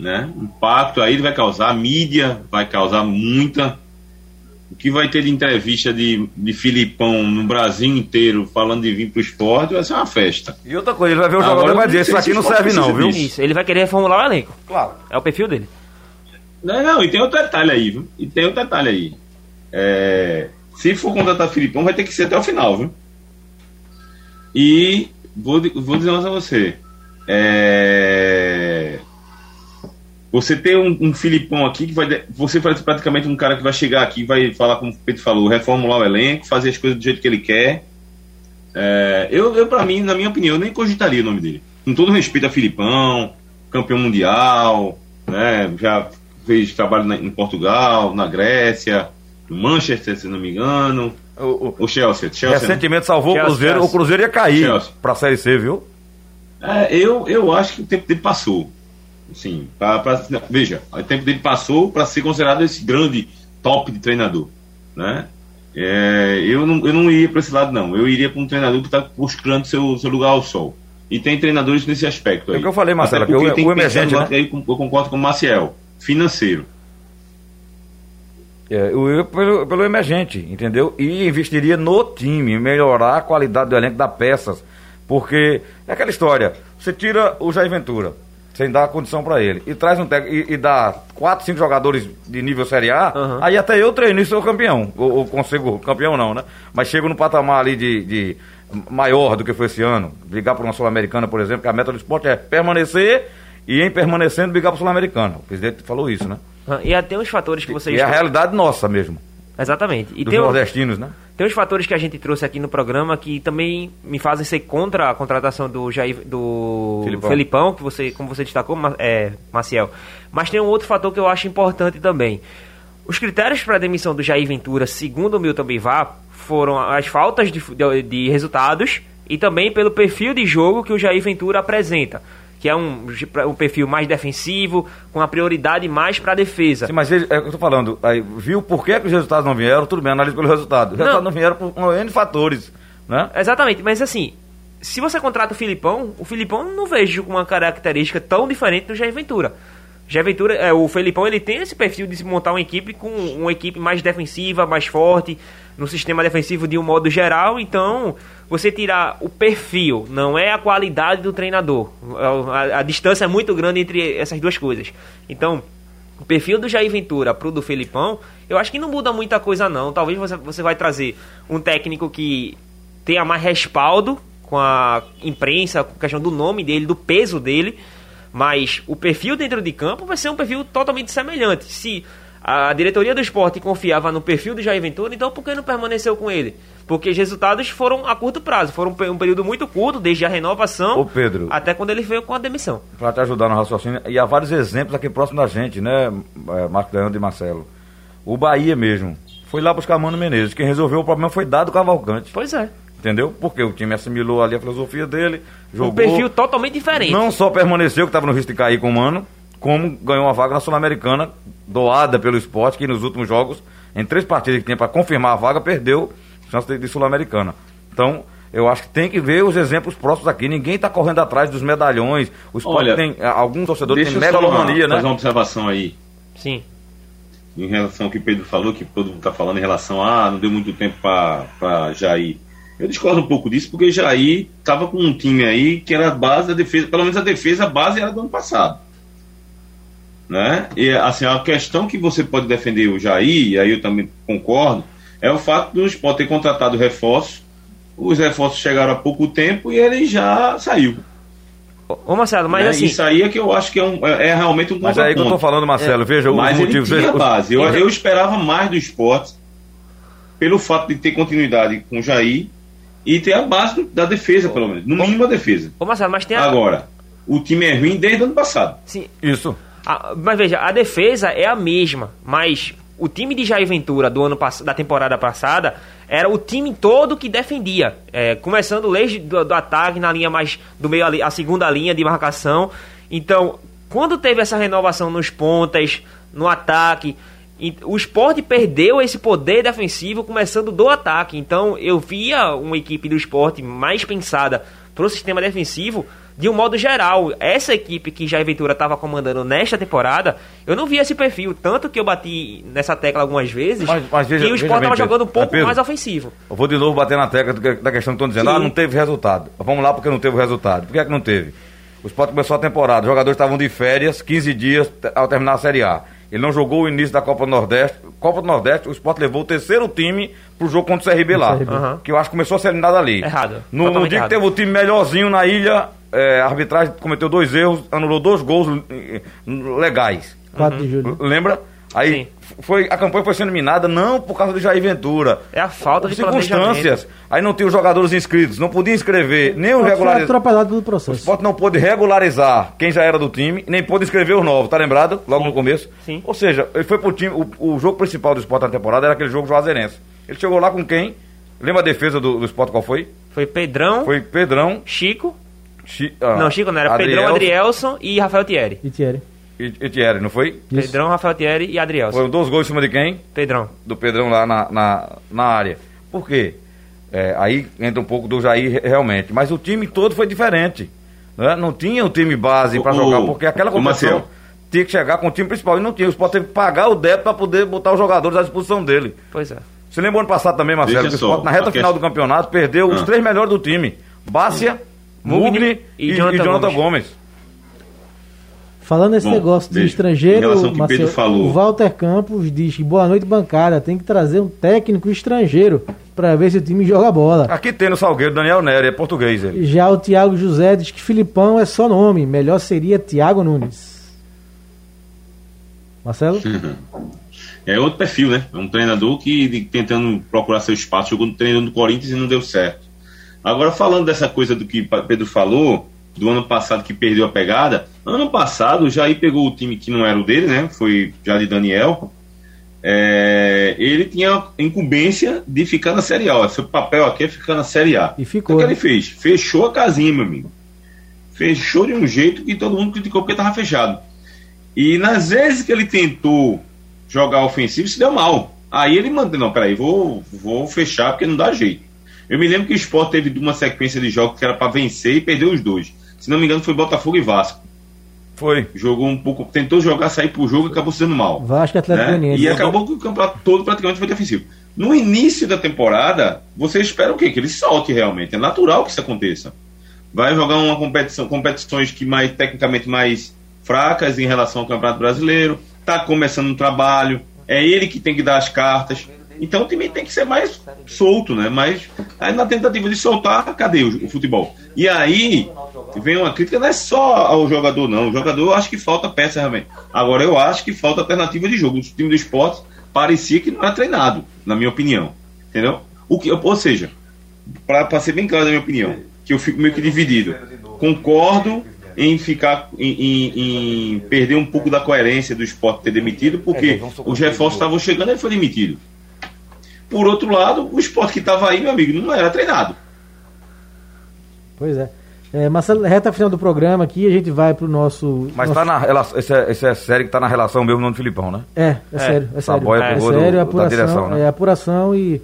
Né? Impacto aí vai causar, mídia vai causar muita. O que vai ter de entrevista de, de Filipão no Brasil inteiro falando de vir pro esporte vai ser uma festa. E outra coisa, ele vai ver o jogador e vai dizer: Isso aqui não o serve, não, viu? disso. Isso, ele vai querer reformular o elenco. Claro. É o perfil dele. Não, não, e tem outro detalhe aí, viu? E tem outro detalhe aí. É, se for contratar Filipão, vai ter que ser até o final, viu? E vou, vou dizer uma coisa a você. É, você ter um, um Filipão aqui que vai. Você vai ser praticamente um cara que vai chegar aqui, vai falar, como o Pedro falou, reformular o elenco, fazer as coisas do jeito que ele quer. É, eu, eu, pra mim, na minha opinião, eu nem cogitaria o nome dele. Com todo respeito a Filipão, campeão mundial, né? Já fez trabalho na- em Portugal, na Grécia, no Manchester, se não me engano. O- o- O Chelsea, Chelsea. né? Recentemente salvou Chelsea, o Cruzeiro. Chelsea. O Cruzeiro ia cair Chelsea. pra Série C, viu? É, eu, eu acho que o tempo dele passou. Sim, pra, pra- veja, o tempo dele passou para ser considerado esse grande top de treinador, né? É, eu, não, eu não iria para esse lado, não. Eu iria para um treinador que está buscando seu, seu lugar ao sol. E tem treinadores nesse aspecto aí. É o que eu falei, Marcelo, que o- tem o pensar emergente, né? aí Eu concordo com o Maciel. Financeiro. É, eu ia pelo, pelo emergente, entendeu? E investiria no time, melhorar a qualidade do elenco das peças. Porque é aquela história: você tira o Jair Ventura, sem dar condição pra ele, e traz um técnico e, e dá quatro, cinco jogadores de nível Série A, Aham. aí até eu treino e sou campeão. Ou, ou consigo, campeão não, né? Mas chego no patamar ali de, de maior do que foi esse ano. Brigar por uma Sul-Americana, por exemplo, que a meta do esporte é permanecer e em permanecendo brigar por Sul-Americana. O presidente falou isso, né? Ah, E até uns fatores que vocês. E é a realidade nossa mesmo, Exatamente. E dos tem, um- nordestinos, né? Tem os fatores que a gente trouxe aqui no programa que também me fazem ser contra a contratação do Jair, do Filipão. Felipão, que você, como você destacou, é, Maciel. Mas tem um outro fator que eu acho importante também. Os critérios para a demissão do Jair Ventura, segundo o Milton Bivar, foram as faltas de, de- de resultados e também pelo perfil de jogo que o Jair Ventura apresenta, que é um, um perfil mais defensivo, com a prioridade mais para a defesa. Sim, mas ele, é o que eu tô falando. Aí, viu por que, que os resultados não vieram? Tudo bem, analisa pelo resultado. Os Não. resultados não vieram por um N fatores. Né? Exatamente, mas assim, se você contrata o Filipão, o Filipão não vejo com uma característica tão diferente do Jair Ventura. Jair Ventura, é, o Felipão, ele tem esse perfil de se montar uma equipe com uma equipe mais defensiva, mais forte, no sistema defensivo de um modo geral, então você tirar o perfil, não é a qualidade do treinador. A, a- a distância é muito grande entre essas duas coisas. Então, o perfil do Jair Ventura pro do Felipão, eu acho que não muda muita coisa não. Talvez você, você vai trazer um técnico que tenha mais respaldo com a imprensa, com a questão do nome dele, do peso dele, mas o perfil dentro de campo vai ser um perfil totalmente semelhante. Se a diretoria do esporte confiava no perfil do Jair Ventura, então por que não permaneceu com ele? Porque os resultados foram a curto prazo, foram um pe- período muito curto, desde a renovação Ô, Pedro. até quando ele veio com a demissão. Pra te ajudar no raciocínio. E há vários exemplos aqui próximo da gente, né, é, Marco Leandro e Marcelo? O Bahia mesmo. Foi lá buscar Mano Menezes. Quem resolveu o problema foi dado Cavalcante. Pois é. Entendeu? Porque o time assimilou ali a filosofia dele, jogou. Um perfil totalmente diferente. Não só permaneceu, que estava no risco de cair com o Mano, como ganhou uma vaga na Sul-Americana, doada pelo esporte, que nos últimos jogos, em três partidas que tinha para confirmar a vaga, perdeu chance de, de Sul-Americana. Então, eu acho que tem que ver os exemplos próximos aqui. Ninguém está correndo atrás dos medalhões. O esporte Olha, tem. Alguns torcedores Deixa têm megalomania, fazer né? uma observação aí. Sim. em relação ao que o Pedro falou, que todo mundo está falando em relação a ah, não deu muito tempo para Jair. Eu discordo um pouco disso, porque Jair estava com um time aí que era a base da defesa, pelo menos a defesa, base era do ano passado. Né? E assim, a questão que você pode defender o Jair, e aí eu também concordo, é o fato do Sport ter contratado reforços, os reforços chegaram há pouco tempo e ele já saiu. Ô, Marcelo, mas né? assim. Isso aí é que eu acho que é, um- é- é realmente um Mas é aí que eu tô falando, Marcelo. Veja Mas os ele motivos. tinha veja base. Eu, eu esperava mais do esporte pelo fato de ter continuidade com o Jair e ter a base do- da defesa, pelo menos. No mínimo a defesa. Ô Marcelo, mas tem a. Agora, o time é ruim desde o ano passado. Sim, Isso. A- mas veja, a defesa é a mesma, mas o time de Jair Ventura do ano da temporada passada era o time todo que defendia. É, começando desde do, do ataque na linha mais do meio ali, a segunda linha de marcação. Então, quando teve essa renovação nos pontas, no ataque, o esporte perdeu esse poder defensivo começando do ataque. Então eu via uma equipe do esporte mais pensada pro sistema defensivo de um modo geral. Essa equipe que Jair Ventura estava comandando nesta temporada, eu não via esse perfil. Tanto que eu bati nessa tecla algumas vezes Mas- mas veja- que o bem, estava jogando um pouco Pedro. mais ofensivo. Eu vou de novo bater na tecla da questão que estão dizendo. Sim. Ah, não teve resultado. Vamos lá porque não teve resultado. Por que é que não teve? O Sport começou a temporada, os jogadores estavam de férias, 15 dias ao terminar a Série A. Ele não jogou o início da Copa do Nordeste. Copa do Nordeste, o Sport levou o terceiro time pro jogo contra o CRB lá. CRB. Aham. Que eu acho que começou a ser eliminado ali. Errado. No, no dia errado. que teve o time melhorzinho na ilha, é, a arbitragem cometeu dois erros, anulou dois gols eh, legais. 4 de julho. Lembra? Aí Sim. foi, a campanha foi sendo eliminada não por causa do Jair Ventura. É a falta de circunstâncias. Aí não tinha os jogadores inscritos, não podia inscrever nem o Foi regularizar. atropelado pelo O processo. Sport não pôde regularizar quem já era do time, nem pôde inscrever os novos, tá lembrado? Logo no começo. Sim. Ou seja, ele foi pro time. O, o jogo principal do Sport na temporada era aquele jogo juazeirense. Ele chegou lá com quem? Lembra a defesa do, do Sport qual foi? Foi Pedrão, Foi Pedrão. Chico. Chi, ah, não, Chico não, era Adriel Pedrão, Adrielson e Rafael Thierry. E Thierry. E, e Thierry, não foi? Isso. Pedrão, Rafael Thierry e Adrielson. Foram dois gols em cima de quem? Pedrão. do Pedrão lá na, na, na área. Por quê? É, aí entra um pouco do Jair re- realmente. Mas o time todo foi diferente. Né? Não tinha o time base para jogar, porque aquela competição tinha que chegar com o time principal. E não tinha. O Sport teve que pagar o débito para poder botar os jogadores à disposição dele. Pois é. Você lembra ano passado também, Marcelo, que o Sport na reta final do campeonato perdeu os Ah. três melhores do time. Bárcia, Mugni Mugni e e, e Jonathan Jonathan, Gomes. Gomes. Falando nesse Bom, negócio de estrangeiro, Marcelo, Pedro falou. o Walter Campos diz que boa noite, bancada. Tem que trazer um técnico estrangeiro para ver se o time joga bola. Aqui tem no Salgueiro Daniel Nery, é português ele. Já o Thiago José diz que Filipão é só nome, melhor seria Thiago Nunes. Marcelo? É outro perfil, né? É um treinador que tentando procurar seu espaço, jogou treinando no Corinthians e não deu certo. Agora, falando dessa coisa do que o Pedro falou, do ano passado que perdeu a pegada, ano passado o Jair pegou o time que não era o dele, né? Foi já de Daniel. É, ele tinha a incumbência de ficar na Série A. Ó, Seu papel aqui é ficar na Série A. E O ficou. que ele né? fez? Fechou a casinha, meu amigo. Fechou de um jeito que todo mundo criticou porque estava fechado. E nas vezes que ele tentou jogar ofensivo, se deu mal. Aí ele mandou, não, peraí, vou, vou fechar porque não dá jeito. Eu me lembro que o Sport teve uma sequência de jogos que era para vencer e perdeu os dois. Se não me engano, foi Botafogo e Vasco. Foi. Jogou um pouco, tentou jogar, sair pro jogo e acabou sendo mal Vasco e Atlético né? E acabou que o campeonato todo praticamente foi defensivo. No início da temporada, você espera o quê? Que ele solte realmente. É natural que isso aconteça. Vai jogar uma competição, competições que mais tecnicamente mais fracas em relação ao Campeonato Brasileiro. Tá começando um trabalho. É ele que tem que dar as cartas. Então o time tem que ser mais solto, né? Mas aí na tentativa de soltar, cadê o, o futebol? E aí vem uma crítica, não é só ao jogador, não. O jogador eu acho que falta peça realmente. Agora eu acho que falta alternativa de jogo. O time do esporte parecia que não é treinado, na minha opinião. Entendeu? O que, ou seja, para ser bem claro na minha opinião, que eu fico meio que dividido. Concordo em ficar em, em- em perder um pouco da coerência do esporte ter demitido, porque os reforços estavam chegando e ele foi demitido. Por outro lado, o esporte que estava aí, meu amigo, não era treinado. Pois é. é. Marcelo, reta final do programa aqui, a gente vai pro nosso. Mas nosso... tá na relação. Essa é, essa é série que tá na relação mesmo no Filipão, né? É, é, sério, é sério. boia é pegou do- sério, é da apuração, direção, né? é apuração e.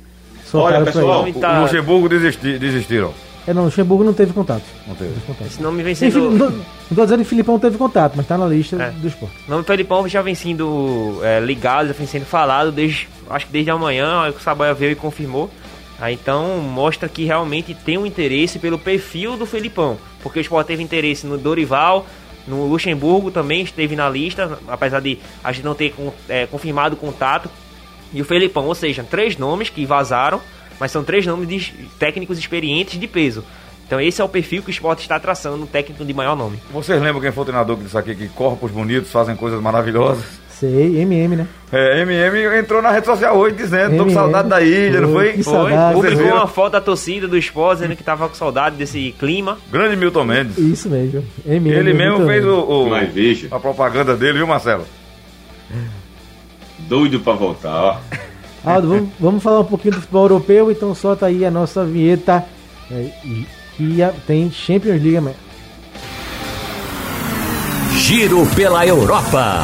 Olha, pessoal. O, Tá. o Luxemburgo desisti, desistiram. É, não, o Luxemburgo não teve contato. Não teve. Esse nome vem sendo. Não, não tô dizendo que Filipão teve contato, mas tá na lista É. do esporte. O nome do Felipão já vem sendo é, ligado, já vem sendo falado desde, acho que desde amanhã, o Sabaia veio e confirmou. Aí, então mostra que realmente tem um interesse pelo perfil do Felipão, porque o Sport teve interesse no Dorival, no Luxemburgo também esteve na lista, apesar de a gente não ter é, confirmado o contato, e o Felipão, ou seja, três nomes que vazaram, mas são três nomes de técnicos experientes de peso. Então esse é o perfil que o Sport está traçando, um técnico de maior nome. Vocês lembram quem foi o treinador que disse aqui que corpos bonitos fazem coisas maravilhosas? Sei, MM, né? É, MM entrou na rede social hoje dizendo, tô com saudade da ilha, não foi? Que Foi, publicou uma foto da torcida do Sport dizendo que tava com saudade desse clima. Grande Milton Mendes. Isso mesmo. MM, Ele mesmo fez o, o- Mas veja, a propaganda dele, viu, Marcelo? doido para voltar, ó. Aldo, vamos, vamos falar um pouquinho do futebol europeu, então solta aí a nossa vinheta é, e- que tem Champions League amanhã. Giro pela Europa.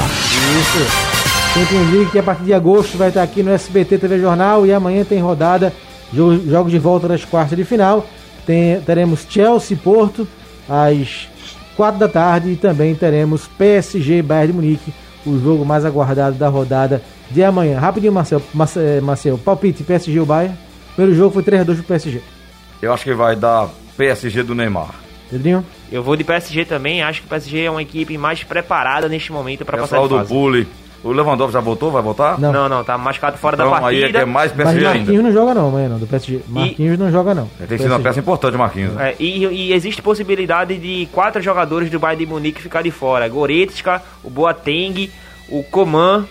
Isso. Champions League que a partir de agosto vai estar aqui no SBT TV Jornal e amanhã tem rodada, jo- jogos de volta das quartas de final. Tem- teremos Chelsea Porto às 4 da tarde e também teremos PSG Bayern de Munique, o jogo mais aguardado da rodada de amanhã. Rapidinho, Marcel, Marce- eh, Marcel palpite PSG ou Bayern. Primeiro jogo foi 3x2 pro PSG. Eu acho que vai dar PSG do Neymar. Pedrinho? Eu vou de PSG também, acho que o PSG é uma equipe mais preparada neste momento para passar do. Bully. O Lewandowski já voltou? Vai voltar? Não. Não, não, tá machucado fora da Então aí partida. é que é mais Mas PSG Marquinhos ainda. não joga não amanhã não, do PSG. Marquinhos não joga não. Ele tem sido uma peça importante, Marquinhos. né? É, e, e existe possibilidade de quatro jogadores do Bayern de Munique ficar de fora. Goretzka, o Boateng, o Coman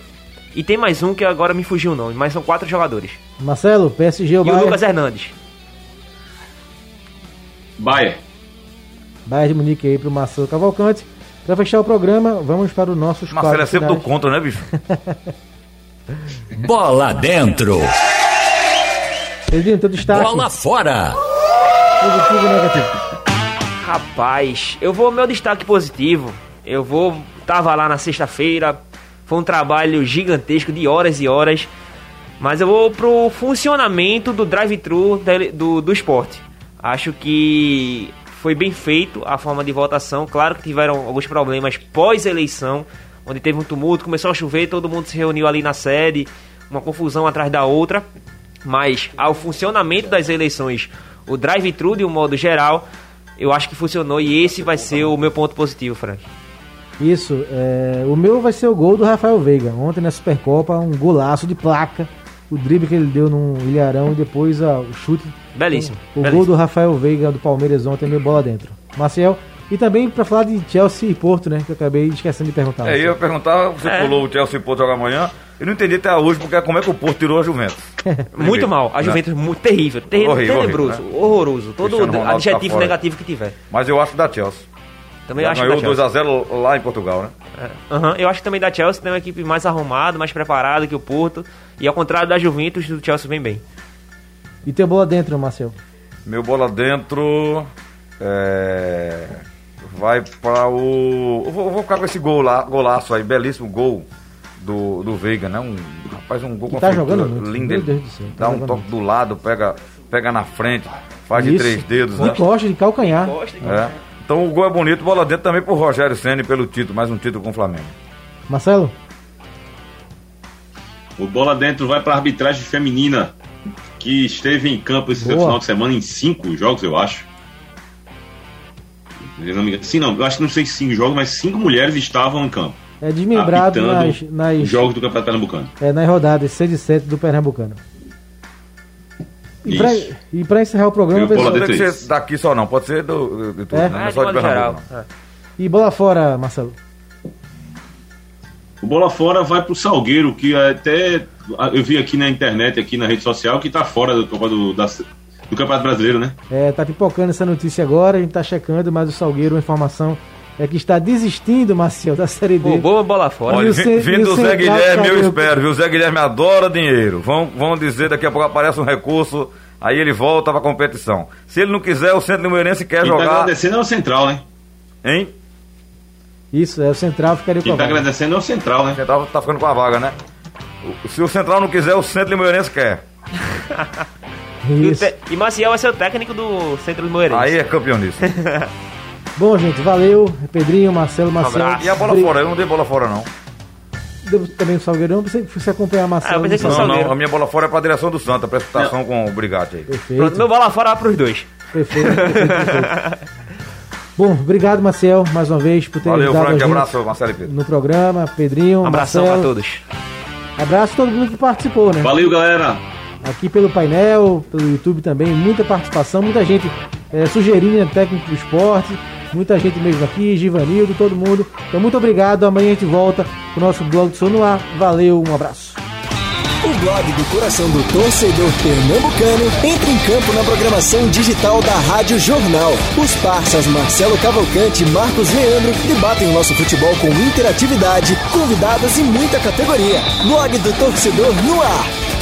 e tem mais um que agora me fugiu o nome, mas são quatro jogadores. Marcelo, PSG ou E o? Lucas Hernandes. Bayern. Bayern de Munique aí pro Marcelo Cavalcante. Pra fechar o programa, vamos para os nossos Marcelo é sempre do contra, né, bicho? Bola dentro. Pedrinho, teu destaque. Bola fora. Positivo ou negativo? Rapaz, eu vou meu destaque positivo. Eu vou tava lá na sexta-feira. Foi um trabalho gigantesco de horas e horas. Mas eu vou pro funcionamento do drive-thru do, do esporte. Acho que foi bem feito a forma de votação. Claro que tiveram alguns problemas pós-eleição, onde teve um tumulto, começou a chover, todo mundo se reuniu ali na sede, uma confusão atrás da outra. Mas ao funcionamento das eleições, o drive-thru de um modo geral, eu acho que funcionou e esse vai ser o meu ponto positivo, Frank. Isso, é, o meu vai ser o gol do Rafael Veiga. Ontem na Supercopa, um golaço de placa. O drible que ele deu num ilharão e depois ah, o chute. Belíssimo. O belíssimo. gol do Rafael Veiga do Palmeiras ontem, meio bola dentro. Marcel, E também pra falar de Chelsea e Porto, né? Que eu acabei esquecendo de perguntar. É, eu ia perguntar, você É. pulou o Chelsea e Porto jogar amanhã. Eu não entendi até hoje porque como é que o Porto tirou a Juventus. Muito mal. A Né? Juventus muito terrível. terrível Horrível, tenebroso. horrível, horroroso. Todo Ronaldo adjetivo tá negativo que tiver. Mas eu acho que da Chelsea. Também Já acho ganhou da Chelsea. 2x0 lá em Portugal, né? É. Aham, Eu acho que também da Chelsea tem uma equipe mais arrumada, mais preparada que o Porto. E ao contrário da Juventus, o Chelsea vem bem. E teu bola dentro, Marcel. Meu bola dentro. É, vai para o. Eu vou, eu vou ficar com esse gol lá, golaço aí, belíssimo gol do, do Veiga, né? Um, rapaz, um gol Que com tá jogando muito, lindo. meu ele Deus do céu, tá Dá um jogando toque do lado, pega, pega na frente, faz de Isso. três dedos, De né? costa, de calcanhar. É. Então o gol é bonito, bola dentro também pro Rogério Senna pelo título, mais um título com o Flamengo. Marcelo? O bola dentro vai para arbitragem feminina, que esteve em campo esse Boa. final de semana em cinco jogos, eu acho. Sim, não, eu acho que não sei se cinco jogos, mas cinco mulheres estavam em campo. É desmembrado nas, nas, os jogos do Campeonato Pernambucano. é, nas rodadas 6 e 7 do Pernambucano. E pra encerrar o programa, Eu pessoal, Não tem que ser daqui só não, pode ser do, de tudo, É? né? Não É, é de só de. Pernambuco. não. É. e bola fora, Marcelo. O Bola Fora vai pro Salgueiro, que até eu vi aqui na internet, aqui na rede social, que tá fora do, do, da- do Campeonato Brasileiro, né? É, tá pipocando essa notícia agora, a gente tá checando, mas o Salgueiro, a informação é que está desistindo, Marcel, da Série D. Pô, boa bola fora. E Olha, o e vindo o Zé Central Guilherme, eu espero, viu? O Zé Guilherme adora dinheiro. Vão, vão dizer, daqui a pouco aparece um recurso, aí ele volta pra competição. Se ele não quiser, o Centro Limoeirense quer Quem tá jogar. agradecendo é o Central, né? Hein? Isso, é o Central ficaria Quem com tá a vaga. agradecendo é o Central, O né? Central tá ficando com a vaga, né? O- Se o Central não quiser, o Centro Limoeirense quer. E, o Isso. te- e Maciel vai ser o técnico do Centro do Moeirense. Aí é campeão nisso. Bom, gente, valeu. Pedrinho, Marcelo, Marcelo. abraço. E a bola Bri- fora? Eu não dei bola fora, não. Deu também o Salgueirão, acompanhar Marcelo. Ah, eu pensei que fosse Não, Salgueiro. não, a minha bola fora é pra direção do Santa, prestação com o Brigatti aí. Perfeito. Pronto, meu bola fora vai pros dois. Perfeito, perfeito, perfeito. Bom, obrigado, Marcel, mais uma vez, por ter Valeu, ajudado Frank, a gente abraço, Marcelo e Pedro. no programa. Pedrinho, Um abração Marcelo. pra todos. Abraço a todo mundo que participou, né? Valeu, galera! Aqui pelo painel, pelo YouTube também, muita participação, muita gente é, sugerindo né, técnico do esporte, muita gente mesmo aqui, Givanildo, todo mundo. Então, muito obrigado. Amanhã a gente volta com o nosso blog do Som no Ar. Valeu, um abraço. O blog do coração do torcedor pernambucano entra em campo na programação digital da Rádio Jornal. Os parceiros Marcelo Cavalcante e Marcos Leandro debatem o nosso futebol com interatividade, convidados e muita categoria. Blog do torcedor no ar.